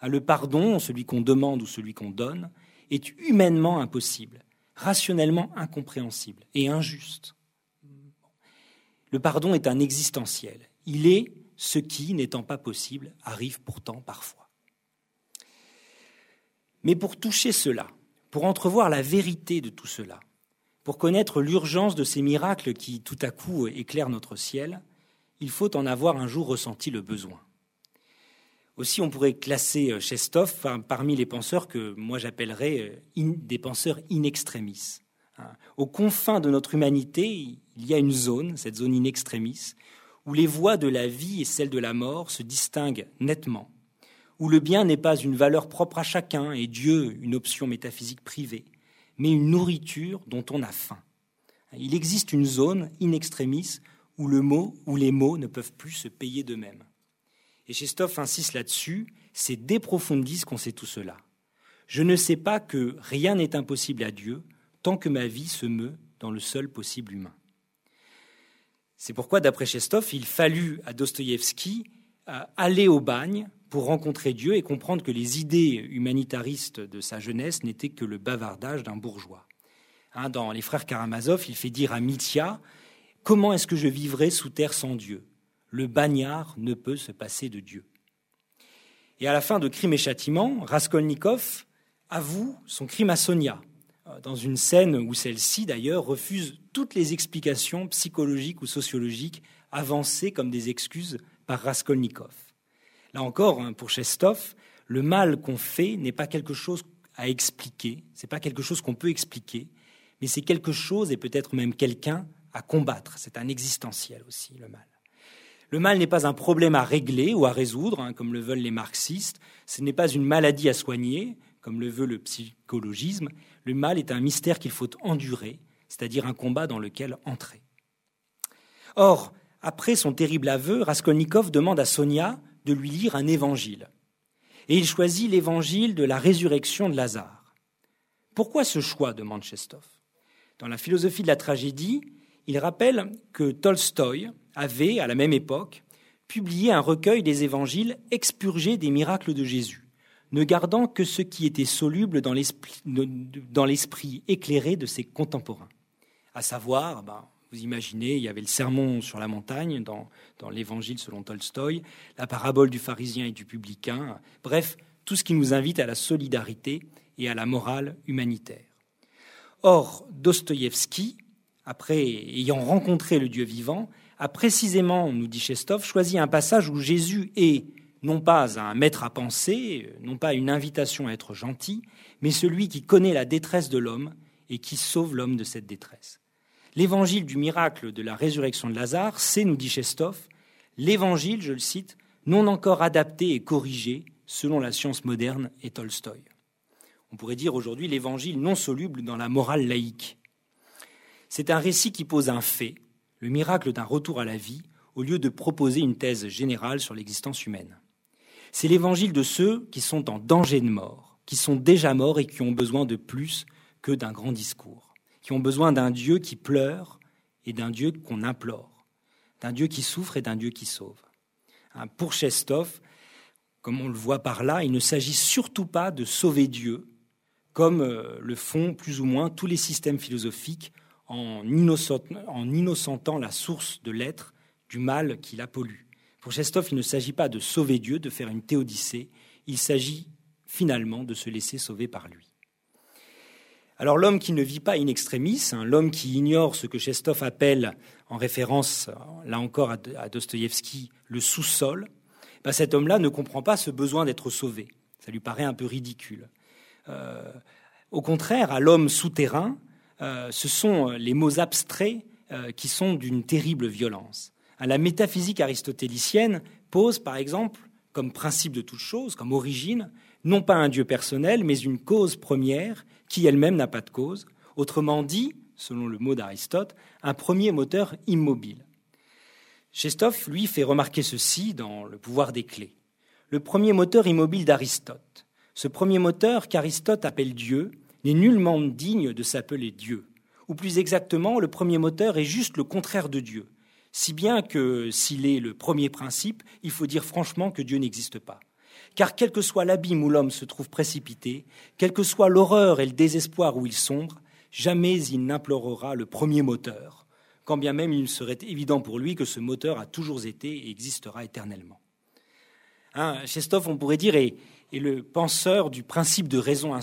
Hein, le pardon, celui qu'on demande ou celui qu'on donne, est humainement impossible, rationnellement incompréhensible et injuste. Le pardon est un existentiel. Il est ce qui, n'étant pas possible, arrive pourtant parfois. Mais pour toucher cela, pour entrevoir la vérité de tout cela, pour connaître l'urgence de ces miracles qui tout à coup éclairent notre ciel, il faut en avoir un jour ressenti le besoin. Aussi, on pourrait classer Chestov parmi les penseurs que moi j'appellerais euh, des penseurs in extremis. Hein. Aux confins de notre humanité, il y a une zone, cette zone in extremis, où les voies de la vie et celles de la mort se distinguent nettement, où le bien n'est pas une valeur propre à chacun et Dieu une option métaphysique privée, mais une nourriture dont on a faim. Il existe une zone in extremis où le mot ou les mots ne peuvent plus se payer d'eux-mêmes. Et Chestov insiste là-dessus, c'est dès profondis qu'on sait tout cela. Je ne sais pas que rien n'est impossible à Dieu tant que ma vie se meut dans le seul possible humain. C'est pourquoi, d'après Chestov, il fallut à Dostoïevski euh, aller au bagne pour rencontrer Dieu et comprendre que les idées humanitaristes de sa jeunesse n'étaient que le bavardage d'un bourgeois. Hein, dans Les Frères Karamazov, il fait dire à Mitya Comment est-ce que je vivrai sous terre sans Dieu? Le bagnard ne peut se passer de Dieu. Et à la fin de Crime et Châtiment, Raskolnikov avoue son crime à Sonia, dans une scène où celle-ci, d'ailleurs, refuse toutes les explications psychologiques ou sociologiques avancées comme des excuses par Raskolnikov. Là encore, hein, pour Chestov, le mal qu'on fait n'est pas quelque chose à expliquer, c'est pas quelque chose qu'on peut expliquer, mais c'est quelque chose et peut-être même quelqu'un à combattre. C'est un existentiel aussi, le mal. Le mal n'est pas un problème à régler ou à résoudre, hein, comme le veulent les marxistes. Ce n'est pas une maladie à soigner, comme le veut le psychologisme. Le mal est un mystère qu'il faut endurer, c'est-à-dire un combat dans lequel entrer. Or, après son terrible aveu, Raskolnikov demande à Sonia de lui lire un évangile. Et il choisit l'évangile de la résurrection de Lazare. Pourquoi ce choix demande Chestov. Dans la philosophie de la tragédie, il rappelle que Tolstoï avait, à la même époque, publié un recueil des évangiles expurgés des miracles de Jésus, ne gardant que ce qui était soluble dans l'esprit éclairé de ses contemporains, à savoir ben, vous imaginez, il y avait le sermon sur la montagne dans, l'évangile selon Tolstoï, la parabole du pharisien et du publicain, bref, tout ce qui nous invite à la solidarité et à la morale humanitaire. Or, Dostoïevski, après ayant rencontré le Dieu vivant, a précisément, nous dit Chestov, choisi un passage où Jésus est non pas un maître à penser, non pas une invitation à être gentil, mais celui qui connaît la détresse de l'homme et qui sauve l'homme de cette détresse. L'évangile du miracle de la résurrection de Lazare, c'est, nous dit Chestov, l'évangile, je le cite, non encore adapté et corrigé selon la science moderne et Tolstoï. On pourrait dire aujourd'hui l'évangile non soluble dans la morale laïque. C'est un récit qui pose un fait, le miracle d'un retour à la vie, au lieu de proposer une thèse générale sur l'existence humaine. C'est l'évangile de ceux qui sont en danger de mort, qui sont déjà morts et qui ont besoin de plus que d'un grand discours qui ont besoin d'un Dieu qui pleure et d'un Dieu qu'on implore, d'un Dieu qui souffre et d'un Dieu qui sauve. Hein, pour Chestov, comme on le voit par là, il ne s'agit surtout pas de sauver Dieu, comme euh, le font plus ou moins tous les systèmes philosophiques en, innocentant la source de l'être du mal qui la pollue. Pour Chestov, il ne s'agit pas de sauver Dieu, de faire une théodicée, il s'agit finalement de se laisser sauver par lui. Alors l'homme qui ne vit pas in extremis, hein, l'homme qui ignore ce que Chestov appelle, en référence là encore à Dostoïevski, le sous-sol, bah, cet homme-là ne comprend pas ce besoin d'être sauvé. Ça lui paraît un peu ridicule. Euh, au contraire, à l'homme souterrain, euh, ce sont les mots abstraits euh, qui sont d'une terrible violence. La métaphysique aristotélicienne pose, par exemple, comme principe de toute chose, comme origine, non pas un Dieu personnel, mais une cause première qui elle-même n'a pas de cause. Autrement dit, selon le mot d'Aristote, un premier moteur immobile. Chestov, lui, fait remarquer ceci dans Le pouvoir des clés. Le premier moteur immobile d'Aristote, ce premier moteur qu'Aristote appelle Dieu, n'est nullement digne de s'appeler Dieu. Ou plus exactement, le premier moteur est juste le contraire de Dieu. Si bien que s'il est le premier principe, il faut dire franchement que Dieu n'existe pas. Car quel que soit l'abîme où l'homme se trouve précipité, quelle que soit l'horreur et le désespoir où il sombre, jamais il n'implorera le premier moteur, quand bien même il serait évident pour lui que ce moteur a toujours été et existera éternellement. Hein, Chestov, on pourrait dire, est, le penseur du principe de raison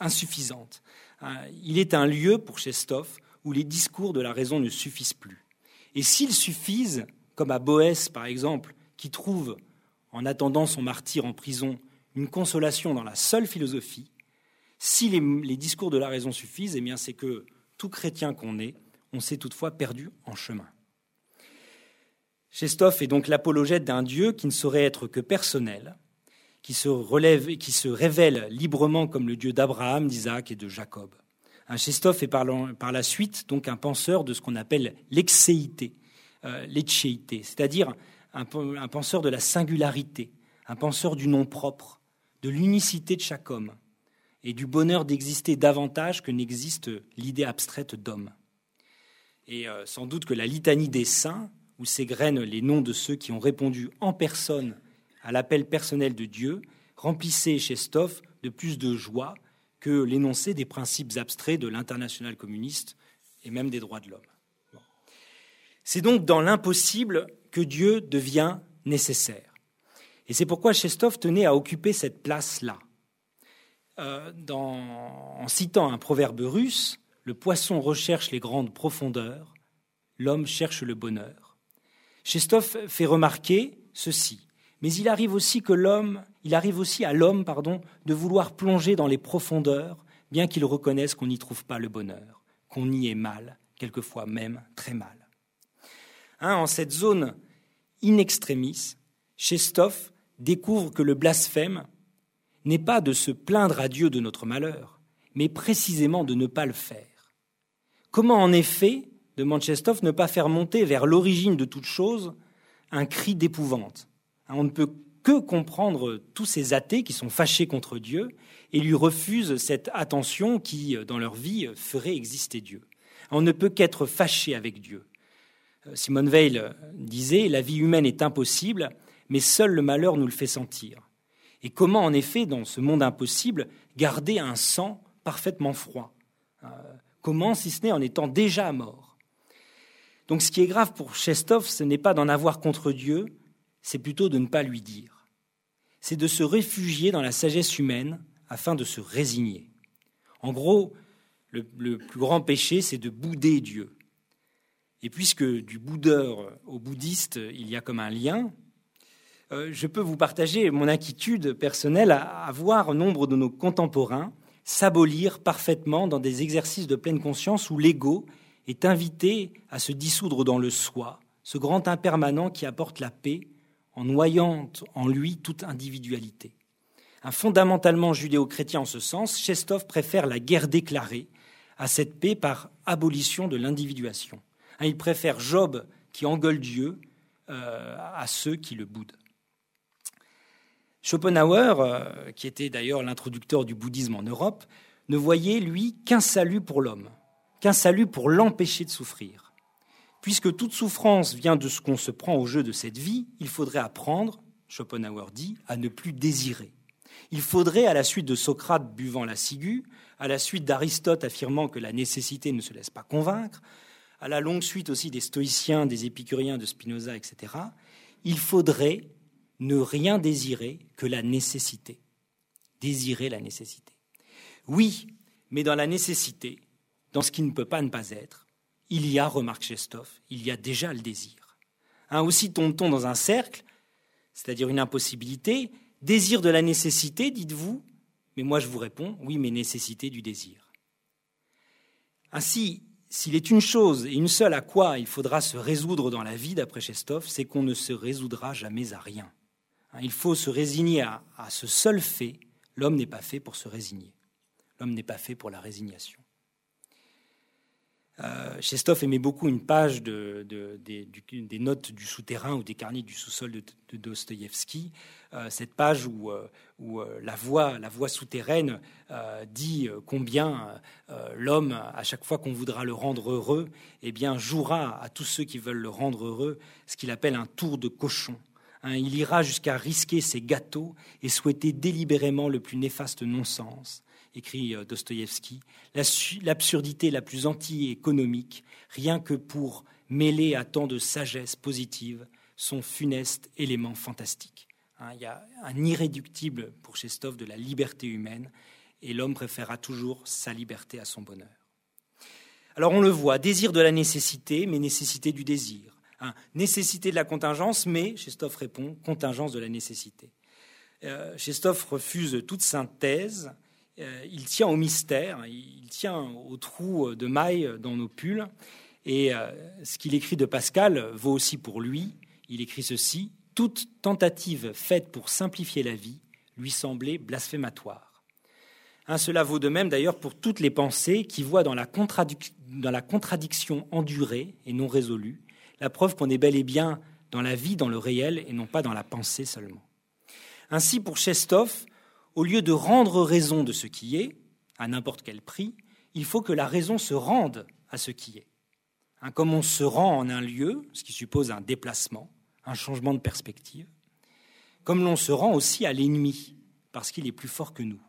insuffisante. Hein, il est un lieu pour Chestov où les discours de la raison ne suffisent plus. Et s'ils suffisent, comme à Boès par exemple, qui trouve en attendant son martyr en prison, une consolation dans la seule philosophie, si les, discours de la raison suffisent, eh bien c'est que tout chrétien qu'on est, on s'est toutefois perdu en chemin. Chestov est donc l'apologète d'un Dieu qui ne saurait être que personnel, qui se, relève, qui se révèle librement comme le Dieu d'Abraham, d'Isaac et de Jacob. Un Chestov est par, la suite donc un penseur de ce qu'on appelle l'exéité, euh, c'est-à-dire un, penseur de la singularité, un penseur du nom propre, de l'unicité de chaque homme et du bonheur d'exister davantage que n'existe l'idée abstraite d'homme. Et euh, sans doute que la litanie des saints, où s'égrènent les noms de ceux qui ont répondu en personne à l'appel personnel de Dieu, remplissait chez Stoff de plus de joie que l'énoncé des principes abstraits de l'international communiste et même des droits de l'homme. C'est donc dans l'impossible que Dieu devient nécessaire. Et c'est pourquoi Chestov tenait à occuper cette place-là. Euh, en citant un proverbe russe, le poisson recherche les grandes profondeurs, l'homme cherche le bonheur. Chestov fait remarquer ceci, mais il arrive aussi que l'homme, il arrive aussi à l'homme, pardon, de vouloir plonger dans les profondeurs, bien qu'il reconnaisse qu'on n'y trouve pas le bonheur, qu'on y est mal, quelquefois même très mal. Hein, en cette zone in extremis, Chestov découvre que le blasphème n'est pas de se plaindre à Dieu de notre malheur, mais précisément de ne pas le faire. Comment en effet, demande Chestov, ne pas faire monter vers l'origine de toute chose un cri d'épouvante? On ne peut que comprendre tous ces athées qui sont fâchés contre Dieu et lui refusent cette attention qui, dans leur vie, ferait exister Dieu. On ne peut qu'être fâché avec Dieu. Simone Veil disait La vie humaine est impossible, mais seul le malheur nous le fait sentir. Et comment, en effet, dans ce monde impossible, garder un sang parfaitement froid? Euh, Comment, si ce n'est en étant déjà mort? Donc ce qui est grave pour Chestov, ce n'est pas d'en avoir contre Dieu, c'est plutôt de ne pas lui dire. C'est de se réfugier dans la sagesse humaine afin de se résigner. En gros, le, plus grand péché, c'est de bouder Dieu. Et puisque du boudeur au bouddhiste, il y a comme un lien, euh, je peux vous partager mon inquiétude personnelle à, voir nombre de nos contemporains s'abolir parfaitement dans des exercices de pleine conscience où l'ego est invité à se dissoudre dans le soi, ce grand impermanent qui apporte la paix en noyant en lui toute individualité. Un fondamentalement judéo-chrétien en ce sens, Chestov préfère la guerre déclarée à cette paix par abolition de l'individuation. Hein, il préfère Job qui engueule Dieu euh, à ceux qui le boudent. Schopenhauer, euh, qui était d'ailleurs l'introducteur du bouddhisme en Europe, ne voyait, lui, qu'un salut pour l'homme, qu'un salut pour l'empêcher de souffrir. Puisque toute souffrance vient de ce qu'on se prend au jeu de cette vie, il faudrait apprendre, Schopenhauer dit, à ne plus désirer. Il faudrait, à la suite de Socrate buvant la ciguë, à la suite d'Aristote affirmant que la nécessité ne se laisse pas convaincre, à la longue suite aussi des stoïciens, des épicuriens, de Spinoza, etc., il faudrait ne rien désirer que la nécessité. Désirer la nécessité. Oui, mais dans la nécessité, dans ce qui ne peut pas ne pas être, il y a, remarque Chestov, il y a déjà le désir. Hein, aussi tombe-t-on dans un cercle, c'est-à-dire une impossibilité, désir de la nécessité, dites-vous, mais moi je vous réponds, oui, mais nécessité du désir. Ainsi, s'il est une chose et une seule à quoi il faudra se résoudre dans la vie, d'après Chestov, c'est qu'on ne se résoudra jamais à rien. Hein, il faut se résigner à, ce seul fait. L'homme n'est pas fait pour se résigner. L'homme n'est pas fait pour la résignation. Euh, Chestov aimait beaucoup une page de, des notes du souterrain ou des carnets du sous-sol de, de Dostoïevski, euh, cette page où, euh, la, voix, la voix souterraine dit combien l'homme, à chaque fois qu'on voudra le rendre heureux, eh bien, jouera à tous ceux qui veulent le rendre heureux ce qu'il appelle un tour de cochon. Hein, il ira jusqu'à risquer ses gâteaux et souhaiter délibérément le plus néfaste non-sens, écrit euh, Dostoïevski, l'absurdité la plus anti-économique, rien que pour mêler à tant de sagesse positive son funeste élément fantastique. Hein, il y a un irréductible pour Chestov de la liberté humaine, et l'homme préférera toujours sa liberté à son bonheur. Alors on le voit, désir de la nécessité, mais nécessité du désir nécessité de la contingence, mais Chestov répond contingence de la nécessité. Euh, Chestov refuse toute synthèse. Euh, il tient au mystère, il tient au trou de maille dans nos pulls. Et euh, ce qu'il écrit de Pascal vaut aussi pour lui. Il écrit ceci Toute tentative faite pour simplifier la vie lui sembler blasphématoire. Hein, cela vaut de même d'ailleurs pour toutes les pensées qui voient dans la, dans la contradiction endurée et non résolue la preuve qu'on est bel et bien dans la vie, dans le réel, et non pas dans la pensée seulement. Ainsi, pour Chestov, au lieu de rendre raison de ce qui est, à n'importe quel prix, il faut que la raison se rende à ce qui est. Hein, comme on se rend en un lieu, ce qui suppose un déplacement, un changement de perspective, comme l'on se rend aussi à l'ennemi, parce qu'il est plus fort que nous.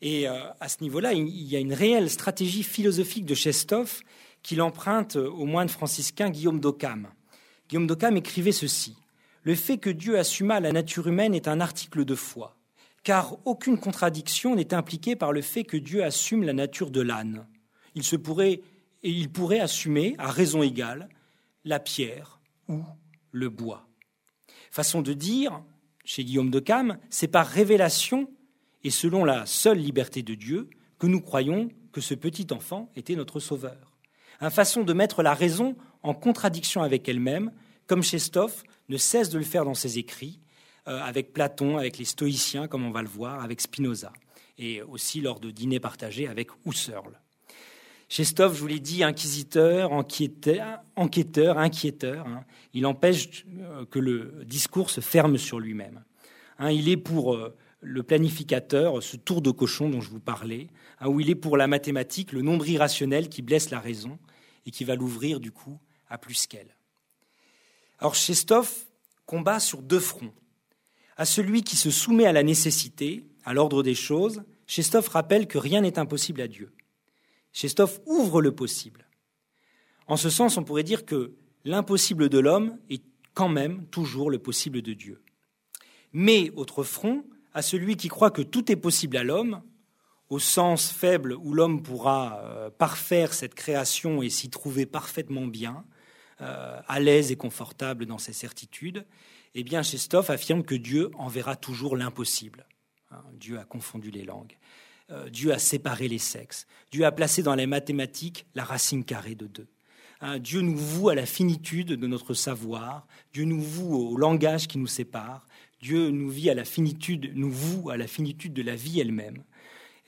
Et euh, à ce niveau-là, il y a une réelle stratégie philosophique de Chestov qu'il emprunte au moine franciscain Guillaume d'Occam. Guillaume d'Occam écrivait ceci Le fait que Dieu assuma la nature humaine est un article de foi, car aucune contradiction n'est impliquée par le fait que Dieu assume la nature de l'âne. Il pourrait pourrait assumer, à raison égale, la pierre ou le bois. Façon de dire, chez Guillaume de Cam, c'est par révélation et selon la seule liberté de Dieu que nous croyons que ce petit enfant était notre sauveur. Une façon de mettre la raison en contradiction avec elle-même, comme Chestov ne cesse de le faire dans ses écrits, euh, avec Platon, avec les stoïciens, comme on va le voir, avec Spinoza, et aussi lors de dîners partagés avec Husserl. Chestov, je vous l'ai dit, inquisiteur, enquêteur, inquiéteur. Hein. il empêche euh, que le discours se ferme sur lui-même. Hein. il est pour euh, le planificateur, ce tour de cochon dont je vous parlais, hein, où il est pour la mathématique, le nombre irrationnel qui blesse la raison et qui va l'ouvrir du coup à plus qu'elle. Alors Chestov combat sur deux fronts. À celui qui se soumet à la nécessité, à l'ordre des choses, Chestov rappelle que rien n'est impossible à Dieu. Chestov ouvre le possible. En ce sens, on pourrait dire que l'impossible de l'homme est quand même toujours le possible de Dieu. Mais, autre front, à celui qui croit que tout est possible à l'homme, au sens faible où l'homme pourra euh, parfaire cette création et s'y trouver parfaitement bien, euh, à l'aise et confortable dans ses certitudes, eh bien, Chestov affirme que Dieu enverra toujours l'impossible. Hein, Dieu a confondu les langues. Euh, Dieu a séparé les sexes. Dieu a placé dans les mathématiques la racine carrée de deux. Hein, Dieu nous voue à la finitude de notre savoir. Dieu nous voue au langage qui nous sépare. Dieu nous vit à la finitude, nous voue à la finitude de la vie elle-même.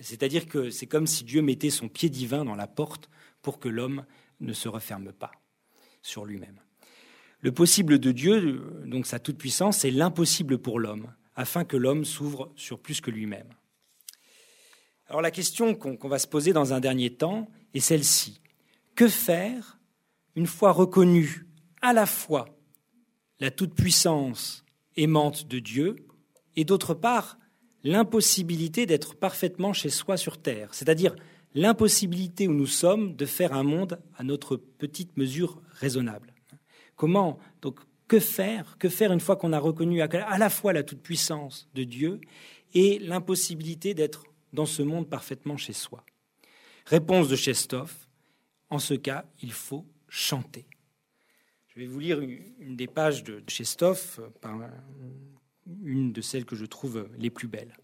C'est-à-dire que c'est comme si Dieu mettait son pied divin dans la porte pour que l'homme ne se referme pas sur lui-même. Le possible de Dieu, donc sa toute-puissance, c'est l'impossible pour l'homme, afin que l'homme s'ouvre sur plus que lui-même. Alors la question qu'on va se poser dans un dernier temps est celle-ci. Que faire une fois reconnu à la fois la toute-puissance aimante de Dieu et d'autre part l'impossibilité d'être parfaitement chez soi sur Terre, c'est-à-dire l'impossibilité où nous sommes de faire un monde à notre petite mesure raisonnable. Comment donc que faire Que faire une fois qu'on a reconnu à la fois la toute-puissance de Dieu et l'impossibilité d'être dans ce monde parfaitement chez soi? Réponse de Chestov, en ce cas, il faut chanter. Je vais vous lire une des pages de Chestov, une de celles que je trouve les plus belles.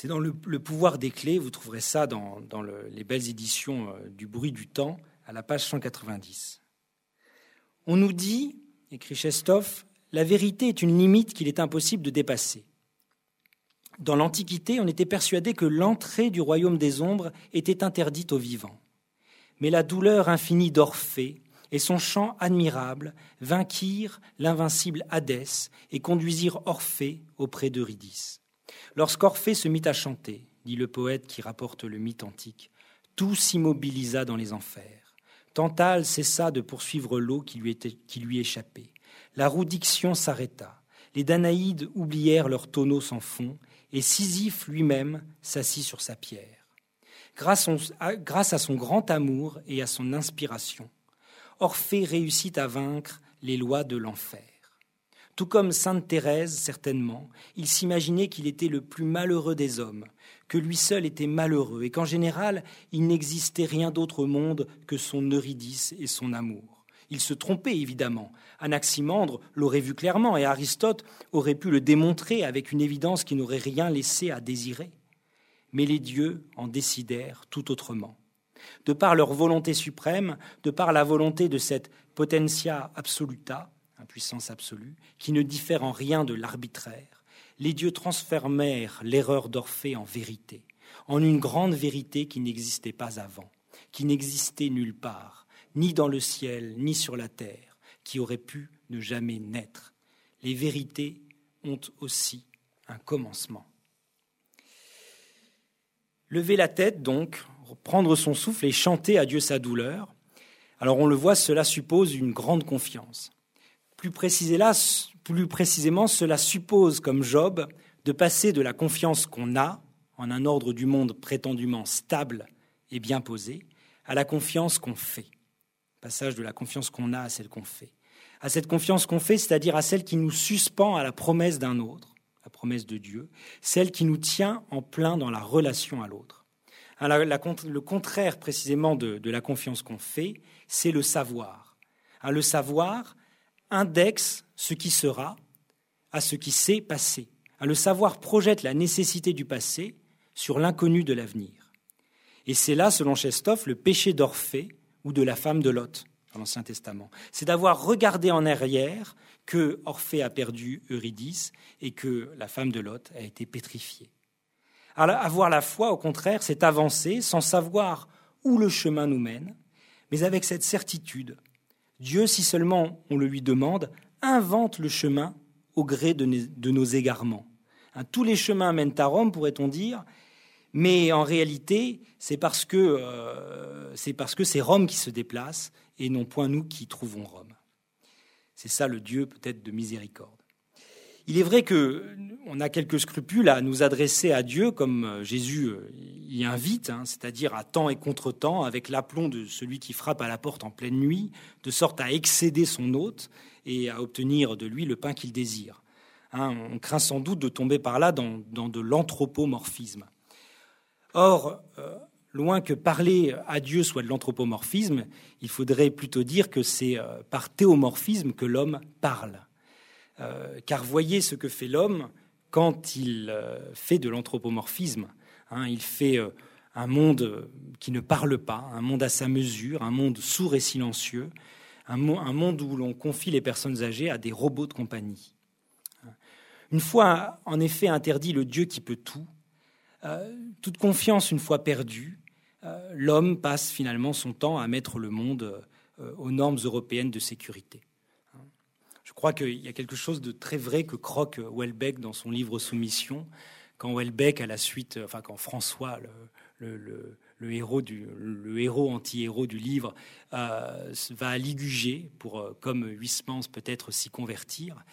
C'est dans le, pouvoir des clés, vous trouverez ça dans, les belles éditions euh, du bruit du temps, à la page 190. On nous dit, écrit Chestov, la vérité est une limite qu'il est impossible de dépasser. Dans l'Antiquité, on était persuadé que l'entrée du royaume des ombres était interdite aux vivants. Mais la douleur infinie d'Orphée et son chant admirable vainquirent l'invincible Hadès et conduisirent Orphée auprès d'Eurydice. Lorsqu'Orphée se mit à chanter, dit le poète qui rapporte le mythe antique, tout s'immobilisa dans les enfers. Tantale cessa de poursuivre l'eau qui lui, échappait. La diction s'arrêta. Les Danaïdes oublièrent leurs tonneaux sans fond, et Sisyphe lui-même s'assit sur sa pierre. Grâce, à son grand amour et à son inspiration, Orphée réussit à vaincre les lois de l'enfer. Tout comme Sainte Thérèse, certainement, il s'imaginait qu'il était le plus malheureux des hommes, que lui seul était malheureux, et qu'en général, il n'existait rien d'autre au monde que son Eurydice et son amour. Il se trompait évidemment. Anaximandre l'aurait vu clairement et Aristote aurait pu le démontrer avec une évidence qui n'aurait rien laissé à désirer. Mais les dieux en décidèrent tout autrement. De par leur volonté suprême, de par la volonté de cette potentia absoluta, puissance absolue, qui ne diffère en rien de l'arbitraire, les dieux transformèrent l'erreur d'Orphée en vérité, en une grande vérité qui n'existait pas avant, qui n'existait nulle part, ni dans le ciel, ni sur la terre, qui aurait pu ne jamais naître. Les vérités ont aussi un commencement. Lever la tête, donc, prendre son souffle et chanter à Dieu sa douleur. Alors on le voit, cela suppose une grande confiance. Plus, précisément, cela suppose, comme Job, de passer de la confiance qu'on a en un ordre du monde prétendument stable et bien posé, à la confiance qu'on fait. Passage de la confiance qu'on a à celle qu'on fait. À cette confiance qu'on fait, c'est-à-dire à celle qui nous suspend à la promesse d'un autre, la promesse de Dieu, celle qui nous tient en plein dans la relation à l'autre. Le contraire précisément de, la confiance qu'on fait, c'est le savoir. Le savoir indexe ce qui sera à ce qui s'est passé. Le savoir projette la nécessité du passé sur l'inconnu de l'avenir. Et c'est là, selon Chestov, le péché d'Orphée ou de la femme de Lot dans l'Ancien Testament. C'est d'avoir regardé en arrière que Orphée a perdu Eurydice et que la femme de Lot a été pétrifiée. Avoir la foi, au contraire, c'est avancer sans savoir où le chemin nous mène, mais avec cette certitude. Dieu, si seulement on le lui demande, invente le chemin au gré de, nos égarements. Hein, tous les chemins mènent à Rome, pourrait-on dire, mais en réalité, euh, c'est parce que c'est Rome qui se déplace et non point nous qui trouvons Rome. C'est ça le Dieu peut-être de miséricorde. Il est vrai qu'on a quelques scrupules à nous adresser à Dieu comme euh, Jésus euh, y invite, hein, c'est-à-dire à temps et contre-temps, avec l'aplomb de celui qui frappe à la porte en pleine nuit, de sorte à excéder son hôte et à obtenir de lui le pain qu'il désire. Hein, on craint sans doute de tomber par là dans, de l'anthropomorphisme. Or, euh, loin que parler à Dieu soit de l'anthropomorphisme, il faudrait plutôt dire que c'est par théomorphisme que l'homme parle. Euh, car voyez ce que fait l'homme quand il euh, fait de l'anthropomorphisme. Hein. il fait euh, un monde qui ne parle pas, un monde à sa mesure, un monde sourd et silencieux, un, monde où l'on confie les personnes âgées à des robots de compagnie. Une fois en effet interdit le Dieu qui peut tout, toute confiance une fois perdue, l'homme passe finalement son temps à mettre le monde aux normes européennes de sécurité. Crois qu'il y a quelque chose de très vrai que croque Welbeck dans son livre Soumission, quand Welbeck, à la suite, enfin quand François, le, héros du, héros anti-héros du livre, euh, va à Ligugé pour, euh, comme Huysmans peut-être, s'y convertir,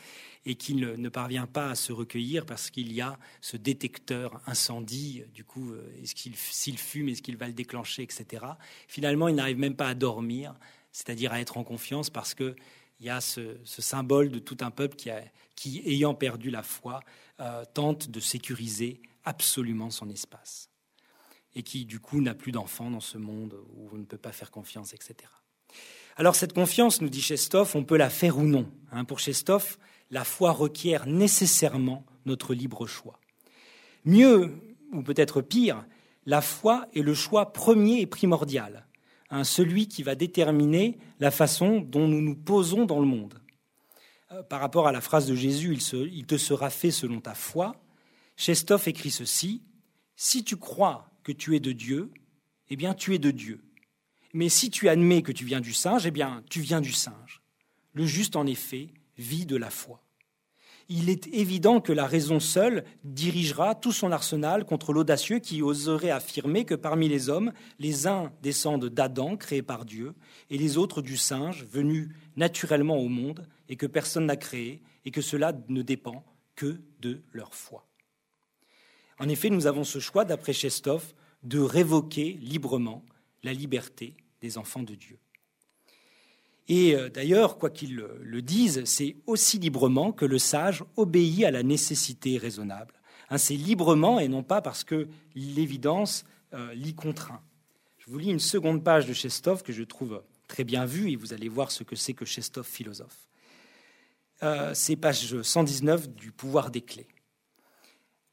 et qu'il ne, parvient pas à se recueillir parce qu'il y a ce détecteur incendie. Du coup, euh, est-ce qu'il, s'il fume, est-ce qu'il va le déclencher, etc. Finalement, il n'arrive même pas à dormir, c'est-à-dire à être en confiance parce que il y a ce, symbole de tout un peuple qui, ayant perdu la foi, euh, tente de sécuriser absolument son espace. Et qui, du coup, n'a plus d'enfants dans ce monde où on ne peut pas faire confiance, etc. Alors, cette confiance, nous dit Chestov, on peut la faire ou non. Hein. pour Chestov, la foi requiert nécessairement notre libre choix. Mieux, ou peut-être pire, la foi est le choix premier et primordial celui qui va déterminer la façon dont nous nous posons dans le monde. Euh, par rapport à la phrase de Jésus, il, te sera fait selon ta foi, Chestov écrit ceci, Si tu crois que tu es de Dieu, eh bien tu es de Dieu. Mais si tu admets que tu viens du singe, eh bien tu viens du singe. Le juste, en effet, vit de la foi il est évident que la raison seule dirigera tout son arsenal contre l'audacieux qui oserait affirmer que parmi les hommes, les uns descendent d'Adam, créé par Dieu, et les autres du singe, venu naturellement au monde, et que personne n'a créé, et que cela ne dépend que de leur foi. En effet, nous avons ce choix, d'après Chestov, de révoquer librement la liberté des enfants de Dieu. Et euh, d'ailleurs, quoi qu'ils le disent, c'est aussi librement que le sage obéit à la nécessité raisonnable. Hein, c'est librement et non pas parce que l'évidence euh, l'y contraint. Je vous lis une seconde page de Chestov que je trouve très bien vue et vous allez voir ce que c'est que Chestov philosophe. Euh, c'est page 119 du pouvoir des clés.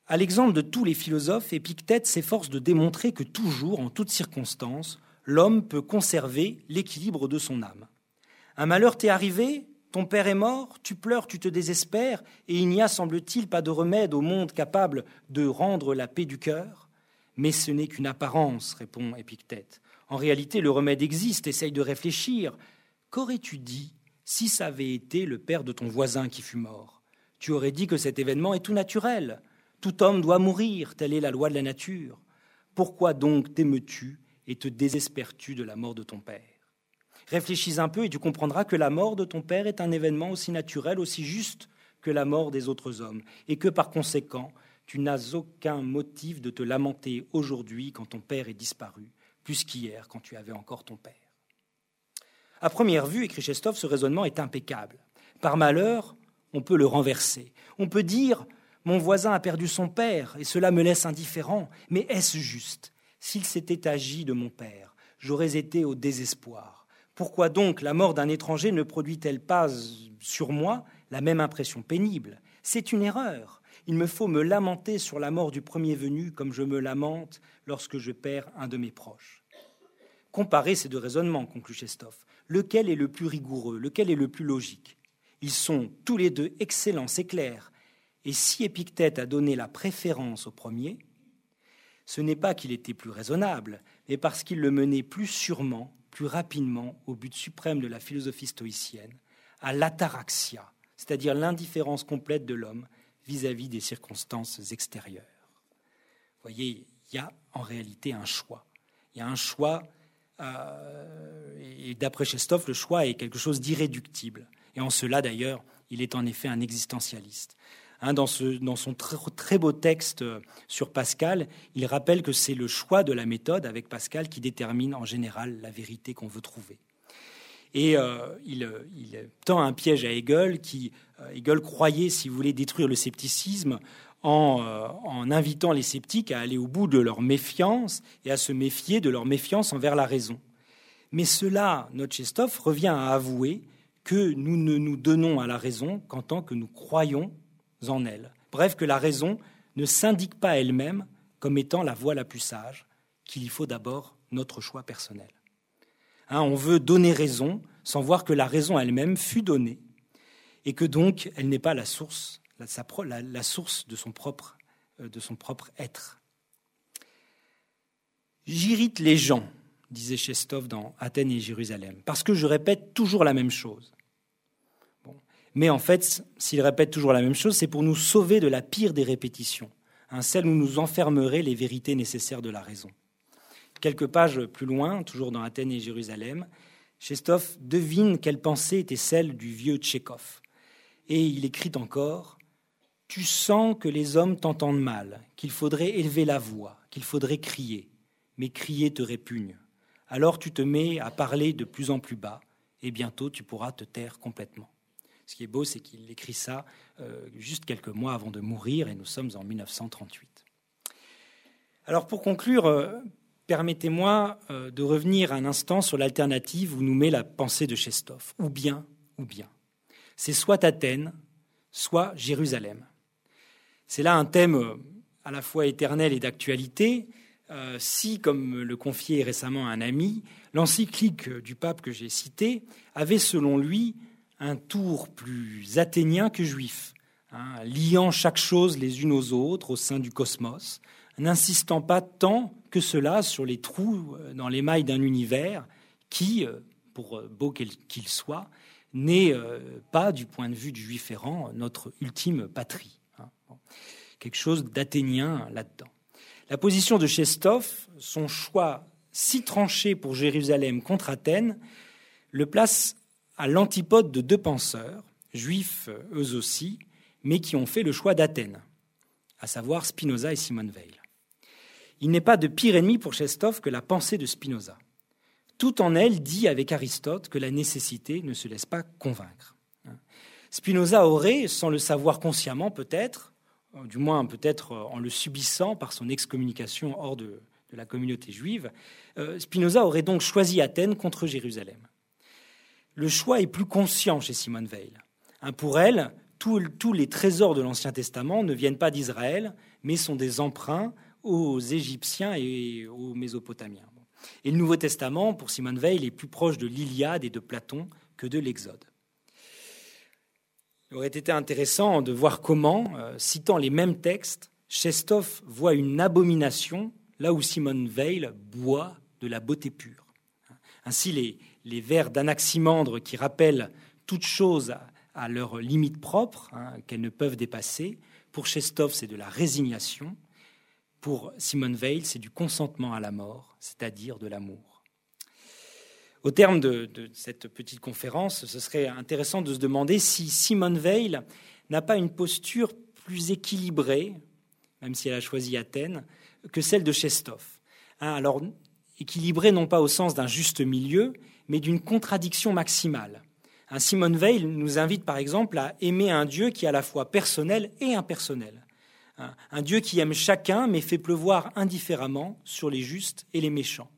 À l'exemple de tous les philosophes, Épictète s'efforce de démontrer que toujours, en toutes circonstances, l'homme peut conserver l'équilibre de son âme. Un malheur t'est arrivé Ton père est mort, tu pleures, tu te désespères, et il n'y a, semble-t-il, pas de remède au monde capable de rendre la paix du cœur Mais ce n'est qu'une apparence, répond Épictète. En réalité, le remède existe, essaye de réfléchir. Qu'aurais-tu dit si ça avait été le père de ton voisin qui fut mort? Tu aurais dit que cet événement est tout naturel. Tout homme doit mourir, telle est la loi de la nature. Pourquoi donc t'aimes-tu et te désespères-tu de la mort de ton père? Réfléchis un peu et tu comprendras que la mort de ton père est un événement aussi naturel, aussi juste que la mort des autres hommes, et que par conséquent, tu n'as aucun motif de te lamenter aujourd'hui quand ton père est disparu, plus qu'hier quand tu avais encore ton père. À première vue, écrit Chestov, ce raisonnement est impeccable. Par malheur, on peut le renverser. On peut dire Mon voisin a perdu son père, et cela me laisse indifférent. Mais est-ce juste? S'il s'était agi de mon père, j'aurais été au désespoir. Pourquoi donc la mort d'un étranger ne produit-elle pas sur moi la même impression pénible? C'est une erreur. Il me faut me lamenter sur la mort du premier venu comme je me lamente lorsque je perds un de mes proches. Comparez ces deux raisonnements, conclut Chestov. Lequel est le plus rigoureux? Lequel est le plus logique? Ils sont tous les deux excellents, c'est clair. Et si Épictète a donné la préférence au premier, ce n'est pas qu'il était plus raisonnable, mais parce qu'il le menait plus sûrement plus rapidement au but suprême de la philosophie stoïcienne, à l'ataraxia, c'est-à-dire l'indifférence complète de l'homme vis-à-vis des circonstances extérieures. Vous voyez, il y a en réalité un choix. Il y a un choix, euh, et d'après Chestov, le choix est quelque chose d'irréductible. Et en cela, d'ailleurs, il est en effet un existentialiste. Hein, dans, son très, beau texte euh, sur Pascal, il rappelle que c'est le choix de la méthode avec Pascal qui détermine en général la vérité qu'on veut trouver. Et euh, il, tend un piège à Hegel qui, euh, Hegel croyait, si vous voulez, détruire le scepticisme en, en, invitant les sceptiques à aller au bout de leur méfiance et à se méfier de leur méfiance envers la raison. Mais cela, Notchestov revient à avouer que nous ne nous donnons à la raison qu'en tant que nous croyons en elle. Bref, que la raison ne s'indique pas elle-même comme étant la voie la plus sage, qu'il y faut d'abord notre choix personnel. Hein, on veut donner raison sans voir que la raison elle-même fut donnée et que donc elle n'est pas la source, la, source de son propre, euh, de son propre être. J'irrite les gens, disait Chestov dans Athènes et Jérusalem, parce que je répète toujours la même chose. Mais en fait, s'il répète toujours la même chose, c'est pour nous sauver de la pire des répétitions, celle où nous enfermerait les vérités nécessaires de la raison. Quelques pages plus loin, toujours dans Athènes et Jérusalem, Chestov devine quelle pensée était celle du vieux Tchékov. Et il écrit encore Tu sens que les hommes t'entendent mal, qu'il faudrait élever la voix, qu'il faudrait crier, mais crier te répugne. Alors tu te mets à parler de plus en plus bas, et bientôt tu pourras te taire complètement. Ce qui est beau, c'est qu'il écrit ça euh, juste quelques mois avant de mourir, et nous sommes en 1938. Alors pour conclure, euh, permettez-moi euh, de revenir un instant sur l'alternative où nous met la pensée de Chestov, ou bien, ou bien. C'est soit Athènes, soit Jérusalem. C'est là un thème à la fois éternel et d'actualité. si, comme le confiait récemment un ami, l'encyclique du pape que j'ai cité avait selon lui un tour plus athénien que juif, hein, liant chaque chose les unes aux autres au sein du cosmos, n'insistant pas tant que cela sur les trous euh, dans les mailles d'un univers qui, euh, pour euh, beau qu'il soit, n'est pas, du point de vue du juif errant, notre ultime patrie. Hein. Quelque chose d'athénien là-dedans. La position de Chestov, son choix si tranché pour Jérusalem contre Athènes, le place à l'antipode de deux penseurs, juifs eux aussi, mais qui ont fait le choix d'Athènes, à savoir Spinoza et Simone Weil. Il n'est pas de pire ennemi pour Chestov que la pensée de Spinoza. Tout en elle dit avec Aristote que la nécessité ne se laisse pas convaincre. Spinoza aurait, sans le savoir consciemment peut-être, du moins peut-être en le subissant par son excommunication hors de, la communauté juive, euh, Spinoza aurait donc choisi Athènes contre Jérusalem le choix est plus conscient chez Simone Veil. Pour elle, tous les trésors de l'Ancien Testament ne viennent pas d'Israël, mais sont des emprunts aux Égyptiens et aux Mésopotamiens. Et le Nouveau Testament, pour Simone Veil, est plus proche de l'Iliade et de Platon que de l'Exode. il aurait été intéressant de voir comment, euh, citant les mêmes textes, Chestov voit une abomination là où Simone Veil boit de la beauté pure. Ainsi, les, les vers d'Anaximandre qui rappellent toutes choses à, leur limite propre, hein, qu'elles ne peuvent dépasser, pour Chestov, c'est de la résignation. Pour Simone Veil, c'est du consentement à la mort, c'est-à-dire de l'amour. Au terme de, cette petite conférence, ce serait intéressant de se demander si Simone Veil n'a pas une posture plus équilibrée, même si elle a choisi Athènes, que celle de Chestov. Hein, alors, équilibrée non pas au sens d'un juste milieu, mais d'une contradiction maximale. Un Simone Veil nous invite par exemple à aimer un Dieu qui est à la fois personnel et impersonnel. Un Dieu qui aime chacun mais fait pleuvoir indifféremment sur les justes et les méchants.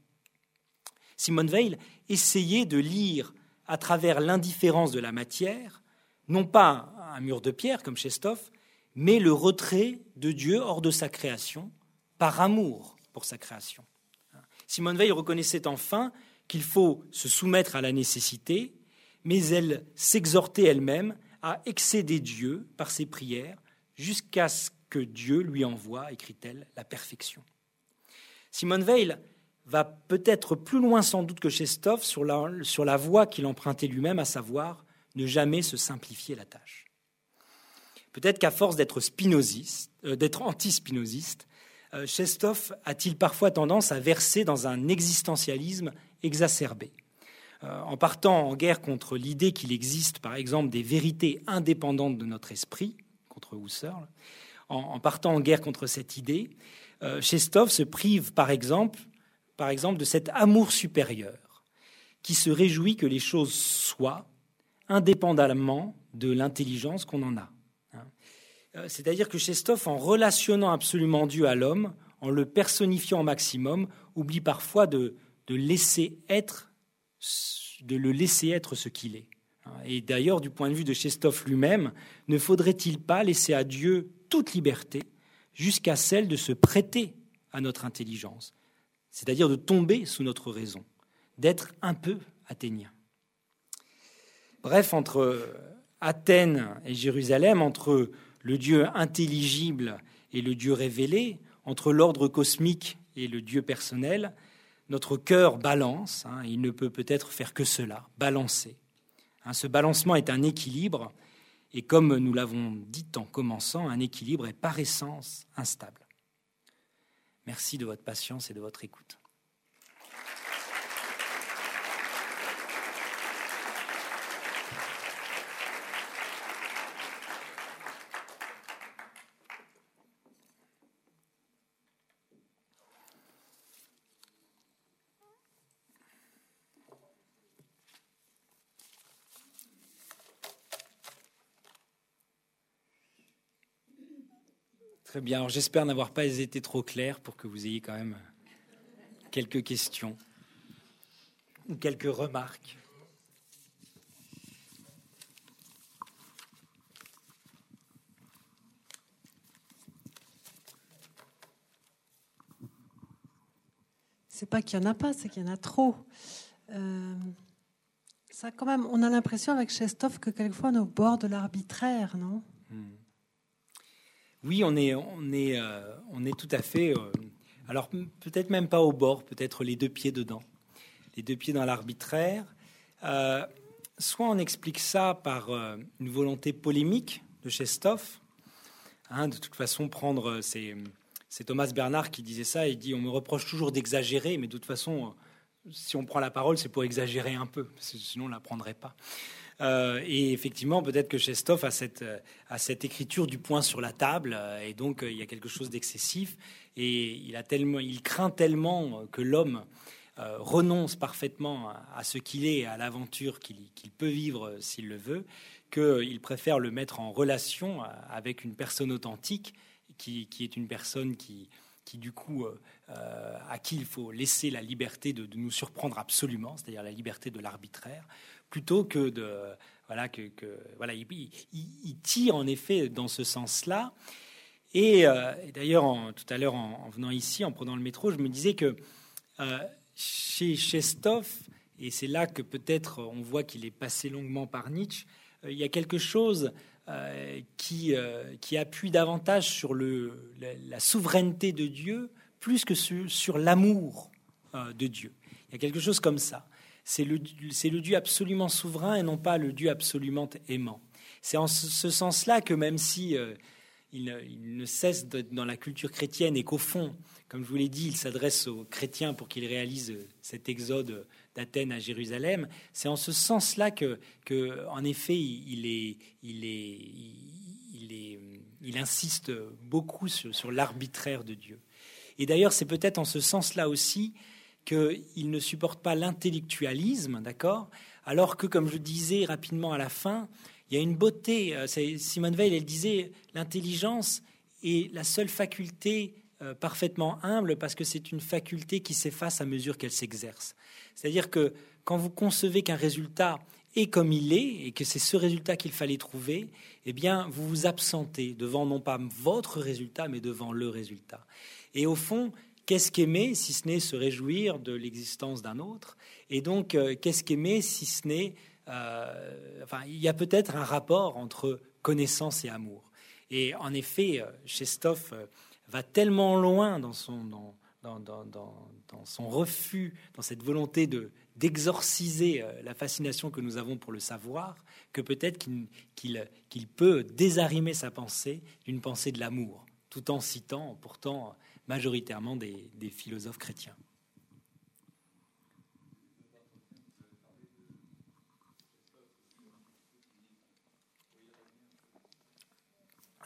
Simone Veil essayait de lire à travers l'indifférence de la matière, non pas un mur de pierre comme Chestov, mais le retrait de Dieu hors de sa création, par amour pour sa création. Simone Veil reconnaissait enfin qu'il faut se soumettre à la nécessité, mais elle s'exhortait elle-même à excéder Dieu par ses prières jusqu'à ce que Dieu lui envoie, écrit-elle, la perfection. Simone Veil va peut-être plus loin sans doute que Chestov sur la, sur la voie qu'il empruntait lui-même, à savoir ne jamais se simplifier la tâche. Peut-être qu'à force d'être spinoziste, euh, d'être anti-spinoziste, Chestov a-t-il parfois tendance à verser dans un existentialisme exacerbé. Euh, en partant en guerre contre l'idée qu'il existe, par exemple, des vérités indépendantes de notre esprit, contre Husserl, en, partant en guerre contre cette idée, euh, Chestov se prive, par exemple, par exemple, de cet amour supérieur qui se réjouit que les choses soient indépendamment de l'intelligence qu'on en a. Hein. Euh, c'est-à-dire que Chestov, en relationnant absolument Dieu à l'homme, en le personnifiant au maximum, oublie parfois de, laisser être, le laisser être ce qu'il est. Et d'ailleurs, du point de vue de Chestov lui-même, ne faudrait-il pas laisser à Dieu toute liberté jusqu'à celle de se prêter à notre intelligence, c'est-à-dire de tomber sous notre raison, d'être un peu athénien? Bref, entre Athènes et Jérusalem, entre le Dieu intelligible et le Dieu révélé, entre l'ordre cosmique et le Dieu personnel, notre cœur balance, hein, il ne peut peut-être faire que cela, balancer. Hein, ce balancement est un équilibre, et comme nous l'avons dit en commençant, un équilibre est par essence instable. Merci de votre patience et de votre écoute. Très bien. j'espère n'avoir pas été trop clair pour que vous ayez quand même quelques questions ou quelques remarques. C'est pas qu'il y en a pas, c'est qu'il y en a trop. Euh, ça, quand même, on a l'impression avec Chestov que quelquefois on est au bord de l'arbitraire, non? Hmm. Oui, on est, on est, euh, on est tout à fait. Euh, alors peut-être même pas au bord, peut-être les deux pieds dedans, les deux pieds dans l'arbitraire. Euh, soit on explique ça par une volonté polémique de Chestov. Hein, de toute façon, prendre c'est, Thomas Bernard qui disait ça. Il dit on me reproche toujours d'exagérer, mais de toute façon, si on prend la parole, c'est pour exagérer un peu, sinon on la prendrait pas. Euh, et effectivement, peut-être que Chestov a cette, euh, écriture du point sur la table, euh, et donc il y a quelque chose d'excessif, et il, craint tellement que l'homme renonce parfaitement à, ce qu'il est, à l'aventure qu'il peut vivre s'il le veut, qu'il préfère le mettre en relation avec une personne authentique, qui, est une personne qui, du coup, à qui il faut laisser la liberté de nous surprendre absolument, c'est-à-dire la liberté de l'arbitraire, plutôt que de voilà que, voilà il, tire en effet dans ce sens-là. Et, euh, d'ailleurs, tout à l'heure, en, venant ici, en prenant le métro, je me disais que euh, chez Chestov, et c'est là que peut-être on voit qu'il est passé longuement par Nietzsche, euh, il y a quelque chose qui, qui appuie davantage sur le, la, souveraineté de Dieu plus que sur, sur l'amour de Dieu. Il y a quelque chose comme ça. C'est le, Dieu absolument souverain et non pas le Dieu absolument aimant. C'est en ce sens-là que même si il, ne cesse d'être dans la culture chrétienne et qu'au fond, comme je vous l'ai dit, il s'adresse aux chrétiens pour qu'ils réalisent cet exode d'Athènes à Jérusalem. C'est en ce sens-là que, en effet, il, il insiste beaucoup sur l'arbitraire de Dieu. Et d'ailleurs, c'est peut-être en ce sens-là aussi qu'il ne supporte pas l'intellectualisme, d'accord? Alors que, comme je disais rapidement à la fin, il y a une beauté. Euh, Simone Veil, elle disait, l'intelligence est la seule faculté euh, parfaitement humble parce que c'est une faculté qui s'efface à mesure qu'elle s'exerce. C'est-à-dire que quand vous concevez qu'un résultat est comme il est et que c'est ce résultat qu'il fallait trouver, eh bien, vous vous absentez devant non pas votre résultat, mais devant le résultat. Et au fond, qu'est-ce qu'aimer si ce n'est se réjouir de l'existence d'un autre Et donc, euh, qu'est-ce qu'aimer si ce n'est euh, enfin, il y a peut-être un rapport entre connaissance et amour. Et en effet, Chestov euh, va tellement loin dans son, dans, dans, dans, dans son refus, dans cette volonté de d'exorciser la fascination que nous avons pour le savoir, que peut-être qu'il peut désarimer sa pensée d'une pensée de l'amour, tout en citant pourtant majoritairement des, philosophes chrétiens.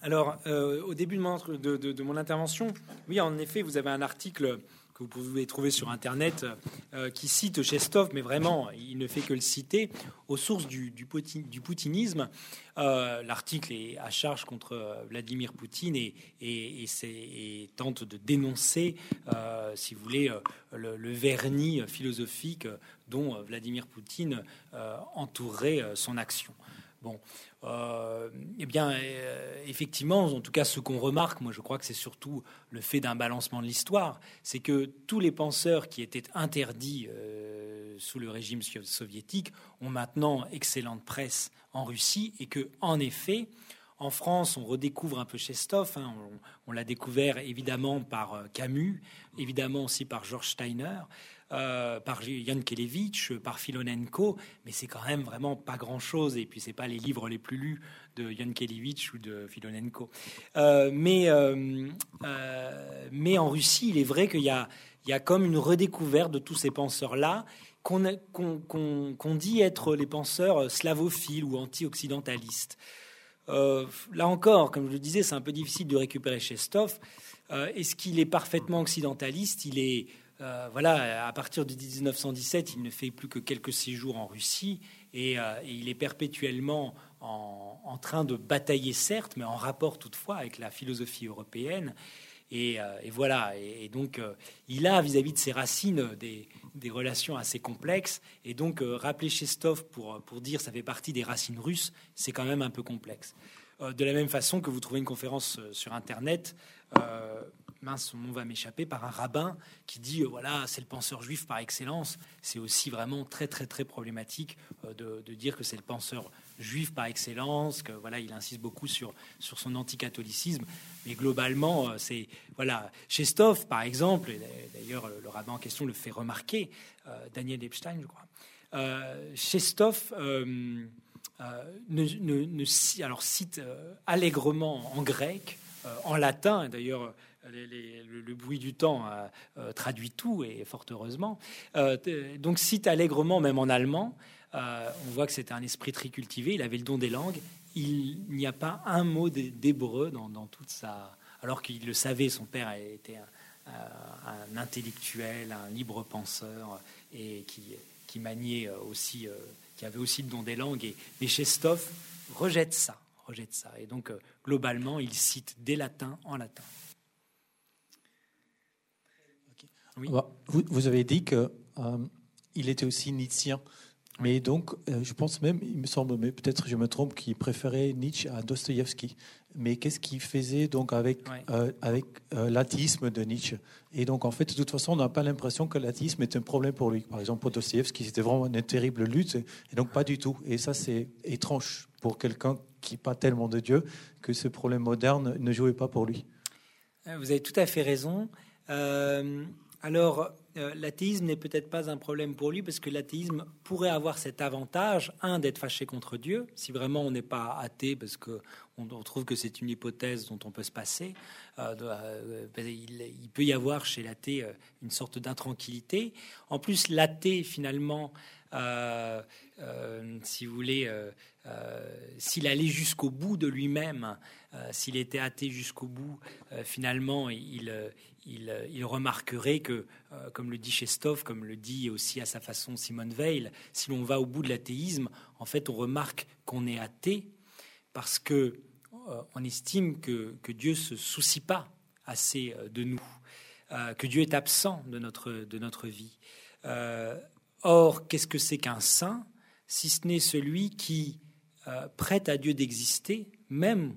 Alors, euh, au début de mon, intervention, oui, en effet, vous avez un article que vous pouvez trouver sur Internet euh, qui cite Chestov, mais vraiment, il ne fait que le citer, aux sources du, poutinisme. Euh, l'article est à charge contre Vladimir Poutine et, tente de dénoncer, si vous voulez, le, vernis philosophique dont Vladimir Poutine entourait son action. Bon, euh, eh bien, euh, effectivement, en tout cas, ce qu'on remarque, moi, je crois que c'est surtout le fait d'un balancement de l'histoire, c'est que tous les penseurs qui étaient interdits euh, sous le régime soviétique ont maintenant excellente presse en Russie, et que, en effet, en France, on redécouvre un peu Chestov. Hein, on, on l'a découvert évidemment par Camus, évidemment aussi par George Steiner. Euh, par Jan Kelevich, par Filonenko, mais c'est quand même vraiment pas grand-chose. Et puis c'est pas les livres les plus lus de Jan Kelevich ou de Filonenko. Euh, mais euh, mais en Russie, il est vrai qu'il y a il y a comme une redécouverte de tous ces penseurs-là qu'on dit être les penseurs slavophiles ou anti-occidentalistes. là encore, comme je le disais, c'est un peu difficile de récupérer Chestov. Est-ce qu'il est parfaitement occidentaliste? Il est euh, voilà, à partir de 1917, il ne fait plus que quelques séjours en Russie et, euh, il est perpétuellement en, train de batailler, certes, mais en rapport toutefois avec la philosophie européenne. Et, euh, voilà, et, donc il a vis-à-vis de ses racines des, relations assez complexes. Et donc rappeler Chestov pour, pour dire ça fait partie des racines russes, c'est quand même un peu complexe. de la même façon que vous trouvez une conférence sur Internet mince, son nom va m'échapper, par un rabbin qui dit euh, voilà, c'est le penseur juif par excellence. C'est aussi vraiment très, très, très problématique euh, de, dire que c'est le penseur juif par excellence, que voilà, il insiste beaucoup sur, sur son anticatholicisme. Mais globalement, euh, c'est voilà, Chestov, par exemple, d'ailleurs, le rabbin en question le fait remarquer, Daniel Epstein, je crois. Chestov. ne, ne, alors cite allègrement en grec, en latin, d'ailleurs le, bruit du temps euh, traduit tout, et fort heureusement. Euh, donc cite allègrement, même en allemand. Euh, on voit que c'était un esprit très cultivé, il avait le don des langues. Il n'y a pas un mot d'hébreu dans, toute sa... Alors qu'il le savait, son père était un, intellectuel, un libre penseur, et qui, qui maniait aussi, qui avait aussi le don des langues. Et, mais Chestov rejette ça, rejette ça. Et donc, globalement, il cite des latins en latin. Vous, avez dit qu'il euh, était aussi nietzschien. Mais donc, euh, je pense même, il me semble, mais peut-être je me trompe, qu'il préférait Nietzsche à Dostoïevski. Mais qu'est-ce qu'il faisait donc avec, euh, avec euh, l'athéisme de Nietzsche? Et donc, en fait, de toute façon, on n'a pas l'impression que l'athéisme est un problème pour lui. Par exemple, pour Dostoïevski, c'était vraiment une terrible lutte, et donc pas du tout. Et ça, c'est étrange pour quelqu'un qui n'a pas tellement de Dieu, que ce problème moderne ne jouait pas pour lui. Vous avez tout à fait raison. alors, euh, l'athéisme n'est peut-être pas un problème pour lui parce que l'athéisme pourrait avoir cet avantage, un, d'être fâché contre Dieu, si vraiment on n'est pas athée parce qu'on on trouve que c'est une hypothèse dont on peut se passer. Euh, euh, il, peut y avoir chez l'athée une sorte d'intranquillité. En plus, l'athée, finalement, si vous voulez, s'il allait jusqu'au bout de lui-même, s'il était athée jusqu'au bout, finalement, il, euh, il, remarquerait que, euh, comme le dit Chestov, comme le dit aussi à sa façon Simone Veil, si l'on va au bout de l'athéisme, en fait, on remarque qu'on est athée parce que euh, on estime que, que Dieu se soucie pas assez de nous, que Dieu est absent de notre, de notre vie. or, qu'est-ce que c'est qu'un saint si ce n'est celui qui prête à Dieu d'exister, même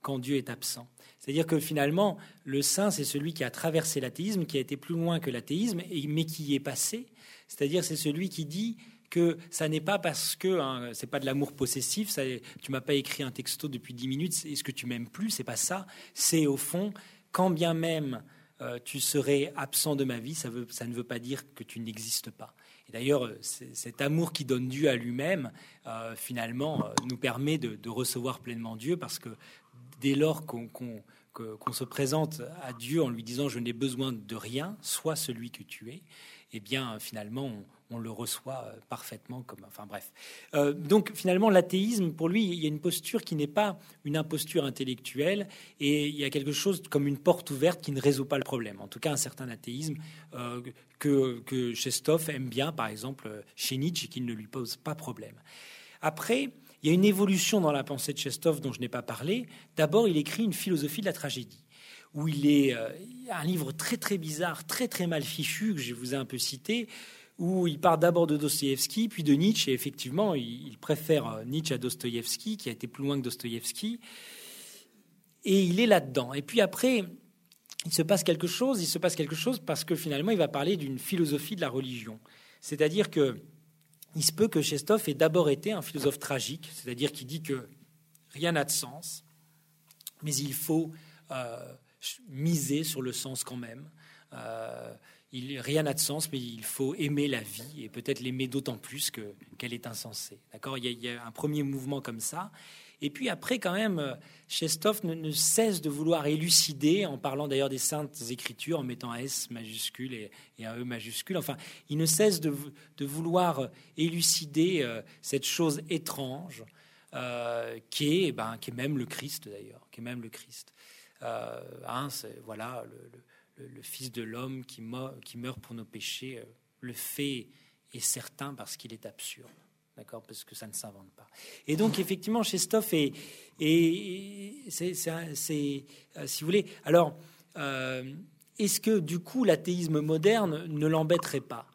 quand Dieu est absent? C'est-à-dire que finalement, le saint, c'est celui qui a traversé l'athéisme, qui a été plus loin que l'athéisme, mais qui y est passé. C'est-à-dire, c'est celui qui dit que ça n'est pas parce que hein, c'est pas de l'amour possessif. Tu m'as pas écrit un texto depuis dix minutes. Est-ce que tu m'aimes plus C'est pas ça. C'est au fond, quand bien même euh, tu serais absent de ma vie, ça ne veut pas dire que tu n'existes pas. Et d'ailleurs, cet amour qui donne Dieu à lui-même, euh, finalement, euh, nous permet de, de, recevoir pleinement Dieu, parce que dès lors qu'on se présente à Dieu en lui disant je n'ai besoin de rien, sois celui que tu es, eh bien finalement on, le reçoit euh, parfaitement comme. Enfin bref. Euh, donc finalement l'athéisme pour lui il y a une posture qui n'est pas une imposture intellectuelle et il y a quelque chose comme une porte ouverte qui ne résout pas le problème. En tout cas un certain athéisme euh, que, que Chestov aime bien par exemple chez Nietzsche et qui ne lui pose pas problème. Après, il y a une évolution dans la pensée de Chestov dont je n'ai pas parlé. D'abord, il écrit une philosophie de la tragédie, où il est euh, un livre très très bizarre, très très mal fichu que je vous ai un peu cité, où il part d'abord de Dostoïevski, puis de Nietzsche, et effectivement, il, préfère euh, Nietzsche à Dostoïevski, qui a été plus loin que Dostoïevski, et il est là-dedans. Et puis après, il se passe quelque chose, il se passe quelque chose parce que finalement, il va parler d'une philosophie de la religion. C'est-à-dire que il se peut que Chestov ait d'abord été un philosophe tragique, c'est-à-dire qui dit que rien n'a de sens, mais il faut euh, miser sur le sens quand même. Euh, il, rien n'a de sens, mais il faut aimer la vie et peut-être l'aimer d'autant plus qu'elle est insensée. D'accord? Il, y a un premier mouvement comme ça. Et puis après, quand même, Chestov ne, cesse de vouloir élucider, en parlant d'ailleurs des saintes écritures, en mettant un S majuscule et, un E majuscule. Enfin, il ne cesse de, vouloir élucider euh, cette chose étrange euh, qui, est, ben, qui est même le Christ d'ailleurs, qui est même le Christ. Euh, hein, voilà, le, Fils de l'homme qui meurt pour nos péchés. le fait est certain parce qu'il est absurde d'accord, parce que ça ne s'invente pas. Et donc, effectivement, chez Stoff, et, c'est, euh, si vous voulez, alors, euh, est-ce que du coup l'athéisme moderne ne l'embêterait pas?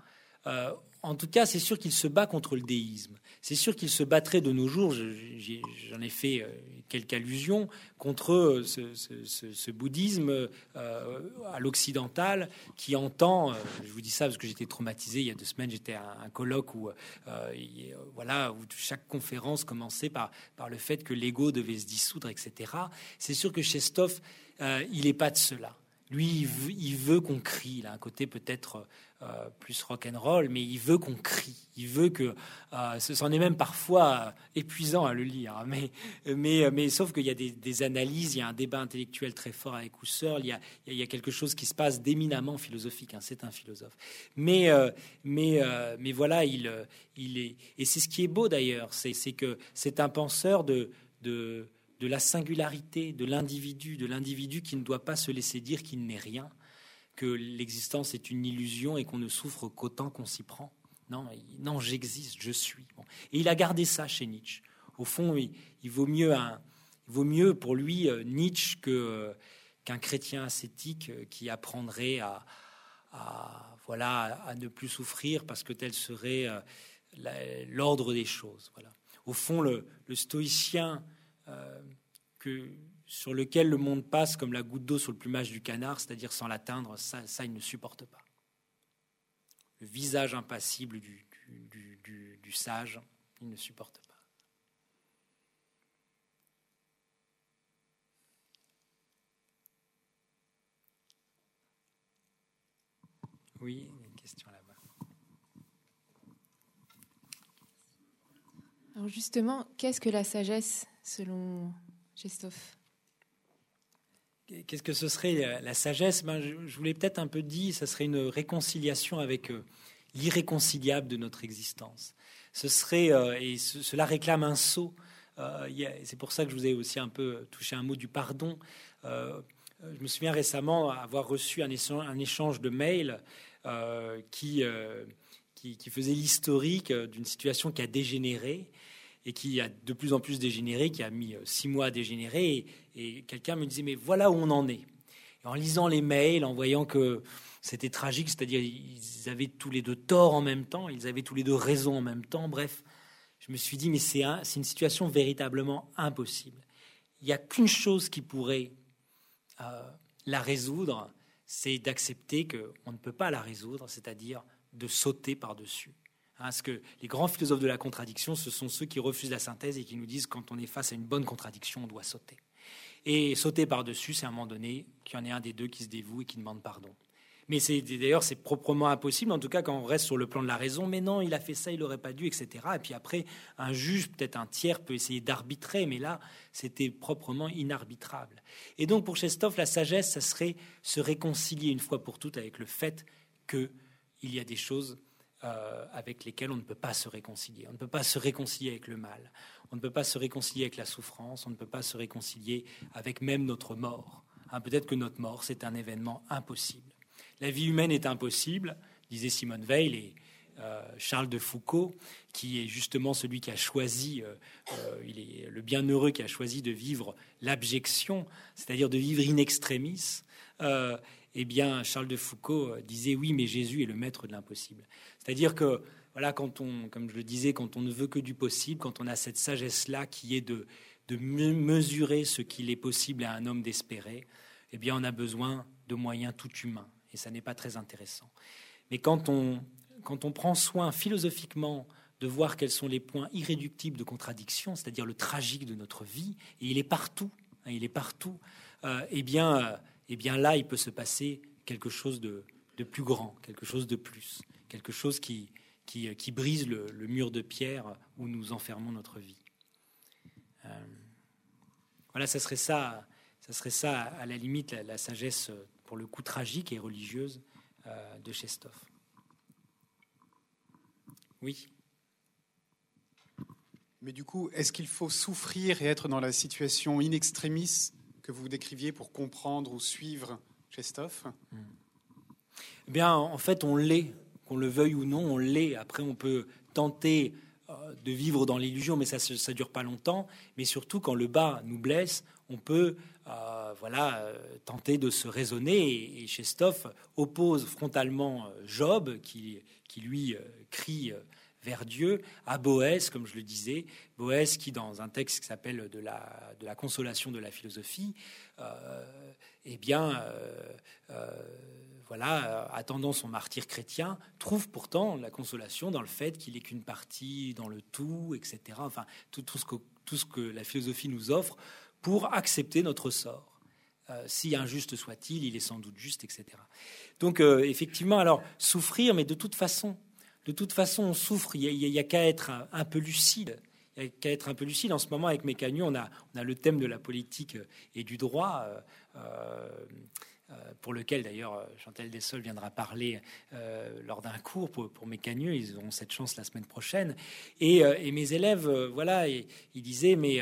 Euh, En tout cas, c'est sûr qu'il se bat contre le déisme. C'est sûr qu'il se battrait de nos jours, j'en ai fait euh, quelques allusions, contre euh, ce, bouddhisme euh, à l'occidental qui entend, je vous dis ça parce que j'étais traumatisé il y a deux semaines, j'étais à un colloque où, voilà, où chaque conférence commençait par, le fait que l'ego devait se dissoudre, etc. C'est sûr que Chestov, il n'est pas de cela. Lui, il veut, qu'on crie. Il a un côté peut-être euh, plus rock and roll, mais il veut qu'on crie. Il veut que euh, est même parfois épuisant à le lire. <laughs> Mais, mais, mais sauf qu'il y a des, analyses, il y a un débat intellectuel très fort avec Husserl. Il y a, il y a quelque chose qui se passe d'éminemment philosophique. Hein. C'est un philosophe. Mais, euh, mais, mais voilà, il, il est. Et c'est ce qui est beau d'ailleurs, c'est que c'est un penseur de, de de la singularité de l'individu, de l'individu qui ne doit pas se laisser dire qu'il n'est rien, que l'existence est une illusion et qu'on ne souffre qu'autant qu'on s'y prend. Non, non, j'existe, je suis. Et il a gardé ça chez Nietzsche. Au fond, il, vaut mieux un, vaut mieux pour lui euh, Nietzsche euh, qu'un chrétien ascétique euh, qui apprendrait à, voilà à ne plus souffrir parce que tel serait l'ordre des choses. Voilà. Au fond, le, stoïcien euh, que, sur lequel le monde passe comme la goutte d'eau sur le plumage du canard, c'est-à-dire sans l'atteindre, ça, il ne supporte pas. Le visage impassible du, sage, il ne supporte pas. Oui, une question là-bas. Alors justement, qu'est-ce que la sagesse selon Christophe Qu'est-ce que ce serait la sagesse? Ben, je, vous l'ai peut-être un peu dit, ça serait une réconciliation avec euh, l'irréconciliable de notre existence. Ce serait, euh, et cela réclame un saut. Euh, c'est pour ça que je vous ai aussi un peu touché un mot du pardon. je me souviens récemment avoir reçu un échange de mails qui, faisait l'historique d'une situation qui a dégénéré et qui a de plus en plus dégénéré, qui a mis euh, six mois à dégénérer. Et, quelqu'un me disait, mais voilà où on en est. en lisant les mails, en voyant que c'était tragique, c'est-à-dire ils avaient tous les deux tort en même temps, ils avaient tous les deux raison en même temps, bref, je me suis dit, mais c'est un, une situation véritablement impossible. Il n'y a qu'une chose qui pourrait la résoudre, c'est d'accepter qu'on ne peut pas la résoudre, c'est-à-dire de sauter par-dessus. Hein, parce que les grands philosophes de la contradiction, ce sont ceux qui refusent la synthèse et qui nous disent quand on est face à une bonne contradiction, on doit sauter. Et sauter par-dessus, c'est à un moment donné qu'il y en ait un des deux qui se dévoue et qui demande pardon. Mais c'est d'ailleurs c'est proprement impossible, en tout cas quand on reste sur le plan de la raison. Mais non, il a fait ça, il n'aurait pas dû, etc. Et puis après, un juge, peut-être un tiers, peut essayer d'arbitrer, mais là, c'était proprement inarbitrable. Et donc pour Chestov, la sagesse, ça serait se réconcilier une fois pour toutes avec le fait qu'il y a des choses euh, avec lesquelles on ne peut pas se réconcilier. On ne peut pas se réconcilier avec le mal. On ne peut pas se réconcilier avec la souffrance. On ne peut pas se réconcilier avec même notre mort. Hein, peut-être que notre mort, c'est un événement impossible. La vie humaine est impossible, disait Simone Veil et euh, Charles de Foucault, qui est justement celui qui a choisi, euh, il est le bienheureux qui a choisi de vivre l'abjection, c'est-à-dire de vivre in extremis. Eh bien, Charles de Foucault disait oui, mais Jésus est le maître de l'impossible. C'est-à-dire que voilà, quand on, comme je le disais, quand on ne veut que du possible, quand on a cette sagesse-là qui est de, de mesurer ce qu'il est possible à un homme d'espérer, eh bien, on a besoin de moyens tout humains et ça n'est pas très intéressant. Mais quand on, quand on prend soin philosophiquement de voir quels sont les points irréductibles de contradiction, c'est-à-dire le tragique de notre vie, et il est partout, hein, il est partout, euh, eh, bien, euh, eh bien là, il peut se passer quelque chose de, de, plus grand, quelque chose de plus, quelque chose qui, qui, qui brise le, mur de pierre où nous enfermons notre vie. Euh, voilà, ça serait ça, ça serait ça à la limite la, la sagesse pour le coup tragique et religieuse euh, de Chestov. Oui. Mais du coup, est-ce qu'il faut souffrir et être dans la situation in extremis que vous décriviez pour comprendre ou suivre Chestov eh Bien, en fait, on l'est, qu'on le veuille ou non, on l'est. Après, on peut tenter euh, de vivre dans l'illusion, mais ça ne dure pas longtemps. Mais surtout, quand le bas nous blesse, on peut euh, voilà, euh, tenter de se raisonner. Et, Chestov oppose frontalement Job, qui, qui lui crie vers Dieu, à Boès, comme je le disais. Boès qui, dans un texte qui s'appelle de la, de la consolation de la philosophie, eh bien, voilà, attendant son martyr chrétien, trouve pourtant la consolation dans le fait qu'il est qu'une partie dans le tout, etc. Enfin, tout, ce que, tout ce que la philosophie nous offre pour accepter notre sort. Euh, si injuste soit-il, il est sans doute juste, etc. Donc euh, effectivement, alors souffrir, mais de toute façon, de toute façon, on souffre. Il y a, qu'à être un, peu lucide. Il y a qu'à être un peu lucide. En ce moment, avec Mécanu, on a, le thème de la politique et du droit. Euh, pour lequel d'ailleurs Chantal Dessol viendra parler lors d'un cours pour, pour. Ils auront cette chance la semaine prochaine. Et, mes élèves, voilà, ils disaient, mais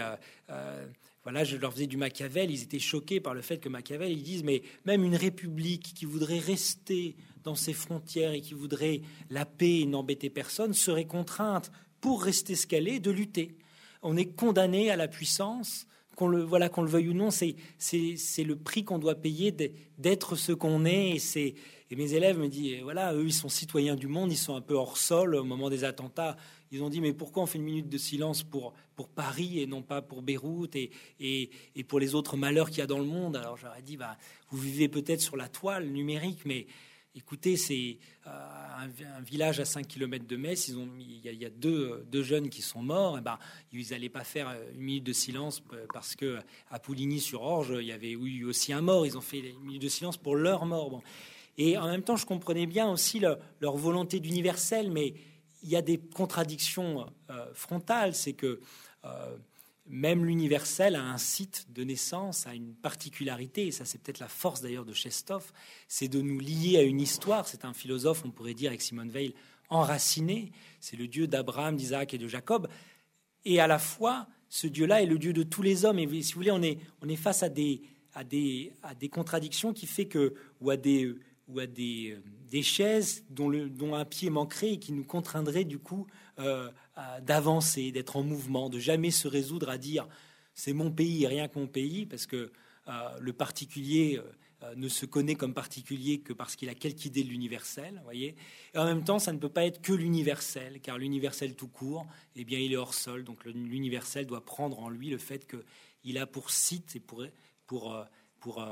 voilà, je leur faisais du Machiavel, ils étaient choqués par le fait que Machiavel, ils disent, mais même une république qui voudrait rester dans ses frontières et qui voudrait la paix et n'embêter personne serait contrainte, pour rester ce qu'elle est, de lutter. On est condamné à la puissance qu'on le, voilà, qu'on le veuille ou non, c'est, c'est, le prix qu'on doit payer d'être ce qu'on est. Et, et mes élèves me disent, voilà, eux, ils sont citoyens du monde, ils sont un peu hors sol au moment des attentats. Ils ont dit, mais pourquoi on fait une minute de silence pour, pour Paris et non pas pour Beyrouth et, et, et pour les autres malheurs qu'il y a dans le monde? Alors j'aurais dit, bah, vous vivez peut-être sur la toile numérique, mais Écoutez, c'est euh, un, village à 5 km de Metz. Ils ont, il y a, deux, jeunes qui sont morts. Et ben, ils n'allaient pas faire une minute de silence parce que à Pouligny-sur-Orge, il y avait eu aussi un mort. Ils ont fait une minute de silence pour leur mort. Et en même temps, je comprenais bien aussi leur volonté d'universel, mais il y a des contradictions euh, frontales. C'est que euh, même l'universel a un site de naissance, a une particularité, et ça c'est peut-être la force d'ailleurs de Chestov, c'est de nous lier à une histoire. C'est un philosophe, on pourrait dire avec Simone Veil, enraciné. C'est le Dieu d'Abraham, d'Isaac et de Jacob. Et à la fois, ce Dieu-là est le Dieu de tous les hommes. Et si vous voulez, on est, on est face à des, à, des, à des contradictions qui fait que, ou à des, ou à des, des chaises dont, un pied manquerait et qui nous contraindraient du coup euh, d'avancer, d'être en mouvement, de jamais se résoudre à dire c'est mon pays et rien que mon pays, parce que euh, le particulier euh, ne se connaît comme particulier que parce qu'il a quelque idée de l'universel, voyez. Et en même temps, ça ne peut pas être que l'universel, car l'universel tout court, eh bien, il est hors sol. Donc l'universel doit prendre en lui le fait qu'il a pour site et pour, pour, pour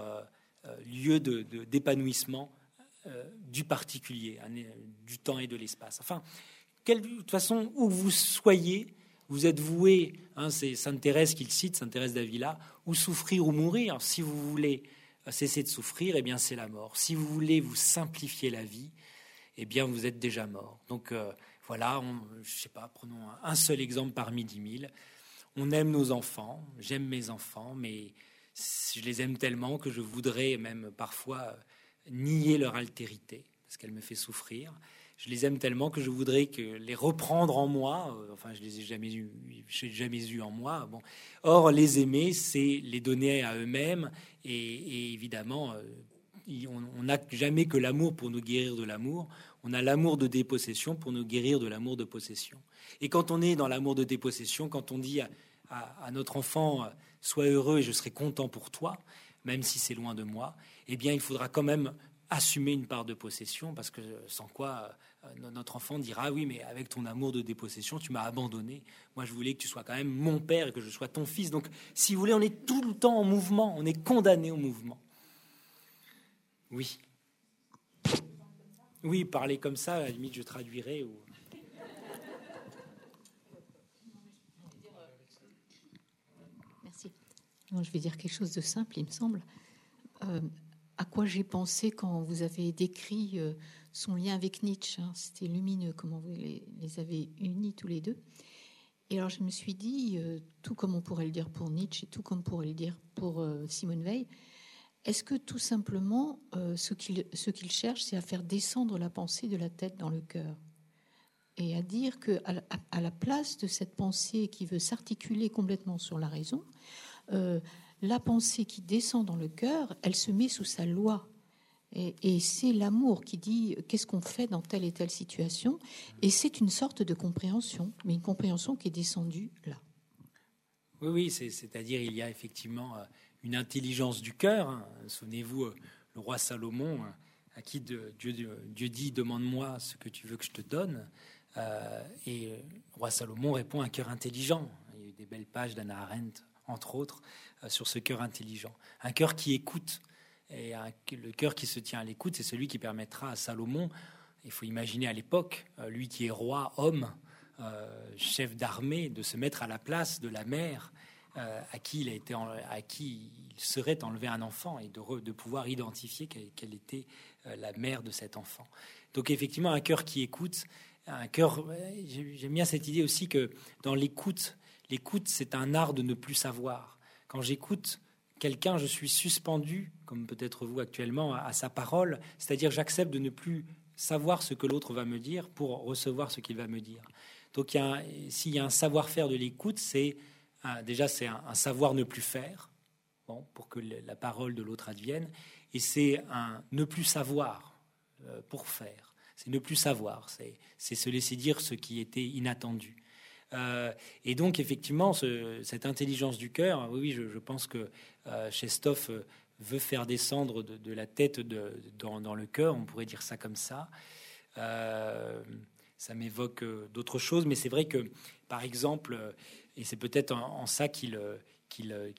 lieu d'épanouissement du particulier, du temps et de l'espace. Enfin, de toute façon, où vous soyez, vous êtes voué, hein, c'est Sainte Thérèse qui le cite, Sainte Thérèse d'Avila, ou souffrir ou mourir. Si vous voulez cesser de souffrir, eh bien c'est la mort. Si vous voulez vous simplifier la vie, eh bien vous êtes déjà mort. Donc euh, voilà, on, je sais pas, prenons un, seul exemple parmi dix mille. On aime nos enfants, j'aime mes enfants, mais je les aime tellement que je voudrais même parfois nier leur altérité, parce qu'elle me fait souffrir je les aime tellement que je voudrais les reprendre en moi. Euh, enfin, je les ai jamais eu, jamais eu en moi. Bon, or les aimer, c'est les donner à eux-mêmes, et, évidemment, euh, on n'a jamais que l'amour pour nous guérir de l'amour. On a l'amour de dépossession pour nous guérir de l'amour de possession. Et quand on est dans l'amour de dépossession, quand on dit à, notre enfant sois heureux et je serai content pour toi, même si c'est loin de moi, eh bien, il faudra quand même assumer une part de possession, parce que sans quoi euh, notre enfant dira oui, mais avec ton amour de dépossession, tu m'as abandonné. Moi, je voulais que tu sois quand même mon père et que je sois ton fils. Donc, si vous voulez, on est tout le temps en mouvement, on est condamné au mouvement. Oui. Oui, parler comme ça, à la limite, je traduirai. Ou... Merci. je vais dire quelque chose de simple, il me semble. Euh, quoi j'ai pensé quand vous avez décrit euh, son lien avec Nietzsche. Hein. C'était lumineux, comment vous les, avez unis tous les deux. Et alors je me suis dit, euh, tout comme on pourrait le dire pour Nietzsche et tout comme on pourrait le dire pour euh, Simone Veil, est-ce que tout simplement ce qu'il cherche, c'est à faire descendre la pensée de la tête dans le cœur et à dire que à la, place de cette pensée qui veut s'articuler complètement sur la raison, la pensée qui descend dans le cœur, elle se met sous sa loi. Et, c'est l'amour qui dit qu'est-ce qu'on fait dans telle et telle situation? Et c'est une sorte de compréhension, mais une compréhension qui est descendue là. Oui, oui, c'est-à-dire il y a effectivement euh, une intelligence du cœur. Hein. Souvenez-vous, euh, le roi Salomon, hein, à qui Dieu, dit Demande-moi ce que tu veux que je te donne. Euh, et le roi Salomon répond Un cœur intelligent. Il y a eu des belles pages d'Anna Arendt, entre autres, euh, sur ce cœur intelligent. Un cœur qui écoute. Et le cœur qui se tient à l'écoute, c'est celui qui permettra à Salomon, il faut imaginer à l'époque, euh, lui qui est roi, homme, euh, chef d'armée, de se mettre à la place de la mère à qui il a été, à qui il serait enlevé un enfant et de, de pouvoir identifier quelle, était la mère de cet enfant. Donc effectivement, un cœur qui écoute, un cœur. J'aime bien cette idée aussi que dans l'écoute, l'écoute c'est un art de ne plus savoir. Quand j'écoute quelqu'un, je suis suspendu, comme peut-être vous actuellement, à, sa parole, c'est-à-dire j'accepte de ne plus savoir ce que l'autre va me dire pour recevoir ce qu'il va me dire. Donc s'il y a un savoir-faire de l'écoute, c'est déjà c'est un, savoir ne plus faire, pour que la parole de l'autre advienne, et c'est un ne plus savoir euh, pour faire. C'est ne plus savoir, c'est se laisser dire ce qui était inattendu. Et donc, effectivement, cette intelligence du cœur, oui, je, pense que Chestov veut faire descendre de, la tête dans, le cœur, on pourrait dire ça comme ça. ça m'évoque d'autres choses, mais c'est vrai que, par exemple, et c'est peut-être en, ça qu'il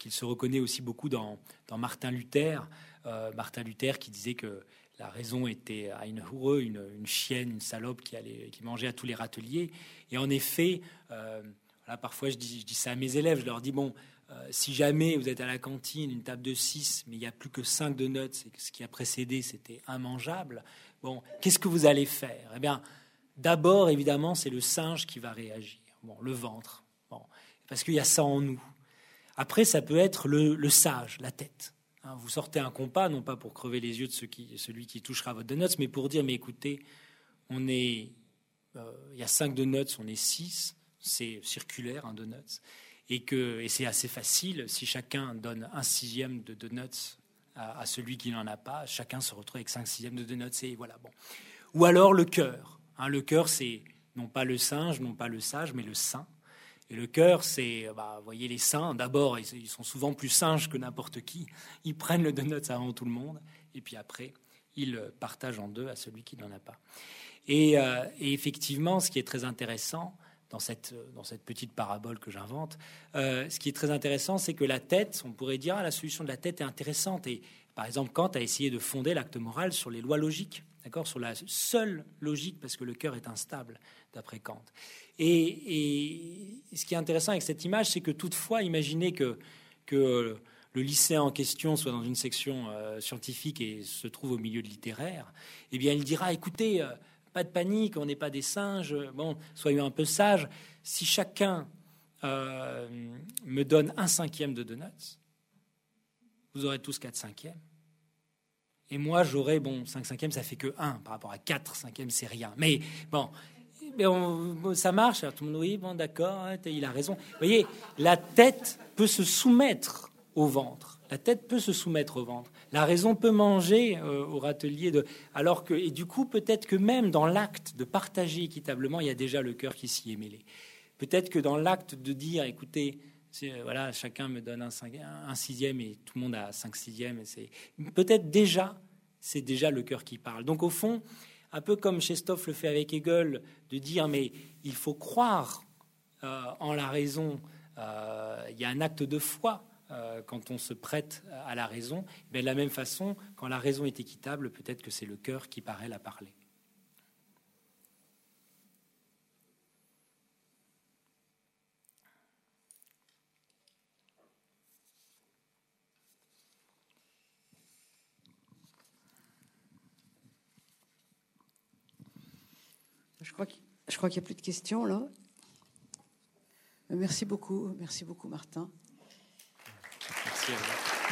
se reconnaît aussi beaucoup dans, Martin Luther. Martin Luther qui disait que la raison était à une houreux, une, chienne, une salope qui, allait, qui mangeait à tous les râteliers. Et en effet, euh, parfois je dis, ça à mes élèves, je leur dis, bon, euh, si jamais vous êtes à la cantine, une table de 6, mais il n'y a plus que 5 de notes, ce qui a précédé, c'était immangeable, bon, qu'est-ce que vous allez faire? Eh bien, d'abord, évidemment, c'est le singe qui va réagir, bon, le ventre, bon, parce qu'il y a ça en nous. Après, ça peut être le sage, la tête. Hein, vous sortez un compas, non pas pour crever les yeux de celui qui touchera votre donuts, mais pour dire, mais écoutez, on est, euh, il y a cinq donuts, on est six, c'est circulaire un donuts, et que et c'est assez facile. Si chacun donne un sixième de donuts à, celui qui n'en a pas, chacun se retrouve avec cinq sixièmes de donuts, et voilà bon. Ou alors le cœur. Hein, le cœur, c'est non pas le singe, non pas le sage, mais le saint. Et le cœur, c'est, bah, vous voyez, les saints, d'abord, ils, sont souvent plus singes que n'importe qui. Ils prennent le donut avant tout le monde, et puis après, ils partagent en deux à celui qui n'en a pas. Et, euh, effectivement, ce qui est très intéressant dans cette, dans cette petite parabole que j'invente, euh, ce qui est très intéressant, c'est que la tête, on pourrait dire, ah, la solution de la tête est intéressante. Et par exemple, Kant a essayé de fonder l'acte moral sur les lois logiques, d'accord, sur la seule logique, parce que le cœur est instable, d'après Kant. Et, ce qui est intéressant avec cette image, c'est que toutefois, imaginez que, le lycéen en question soit dans une section euh, scientifique et se trouve au milieu de littéraire, eh bien, il dira écoutez, euh, pas de panique, on n'est pas des singes, bon, soyons un peu sages. Si chacun euh, me donne un cinquième de donuts, vous aurez tous quatre cinquièmes. Et moi, j'aurai, bon, 5 cinquièmes, ça fait que 1 par rapport à 4 cinquièmes, c'est rien. Mais bon, mais ça marche. tout le monde, oui, bon, d'accord, il a raison. Vous voyez, la tête peut se soumettre au ventre. La tête peut se soumettre au ventre. La raison peut manger euh, au râtelier. De... Alors que, et du coup, peut-être que même dans l'acte de partager équitablement, il y a déjà le cœur qui s'y est mêlé. Peut-être que dans l'acte de dire, écoutez, euh, voilà, chacun me donne un, sixième et tout le monde a cinq sixièmes. Peut-être déjà, c'est déjà le cœur qui parle. Donc au fond, un peu comme Chestov le fait avec Hegel, de dire mais il faut croire euh, en la raison. Euh, il y a un acte de foi euh, quand on se prête à la raison. Mais de la même façon, quand la raison est équitable, peut-être que c'est le cœur qui paraît la parler. Je crois qu'il n'y a plus de questions là. Merci beaucoup, merci beaucoup Martin. Merci à vous.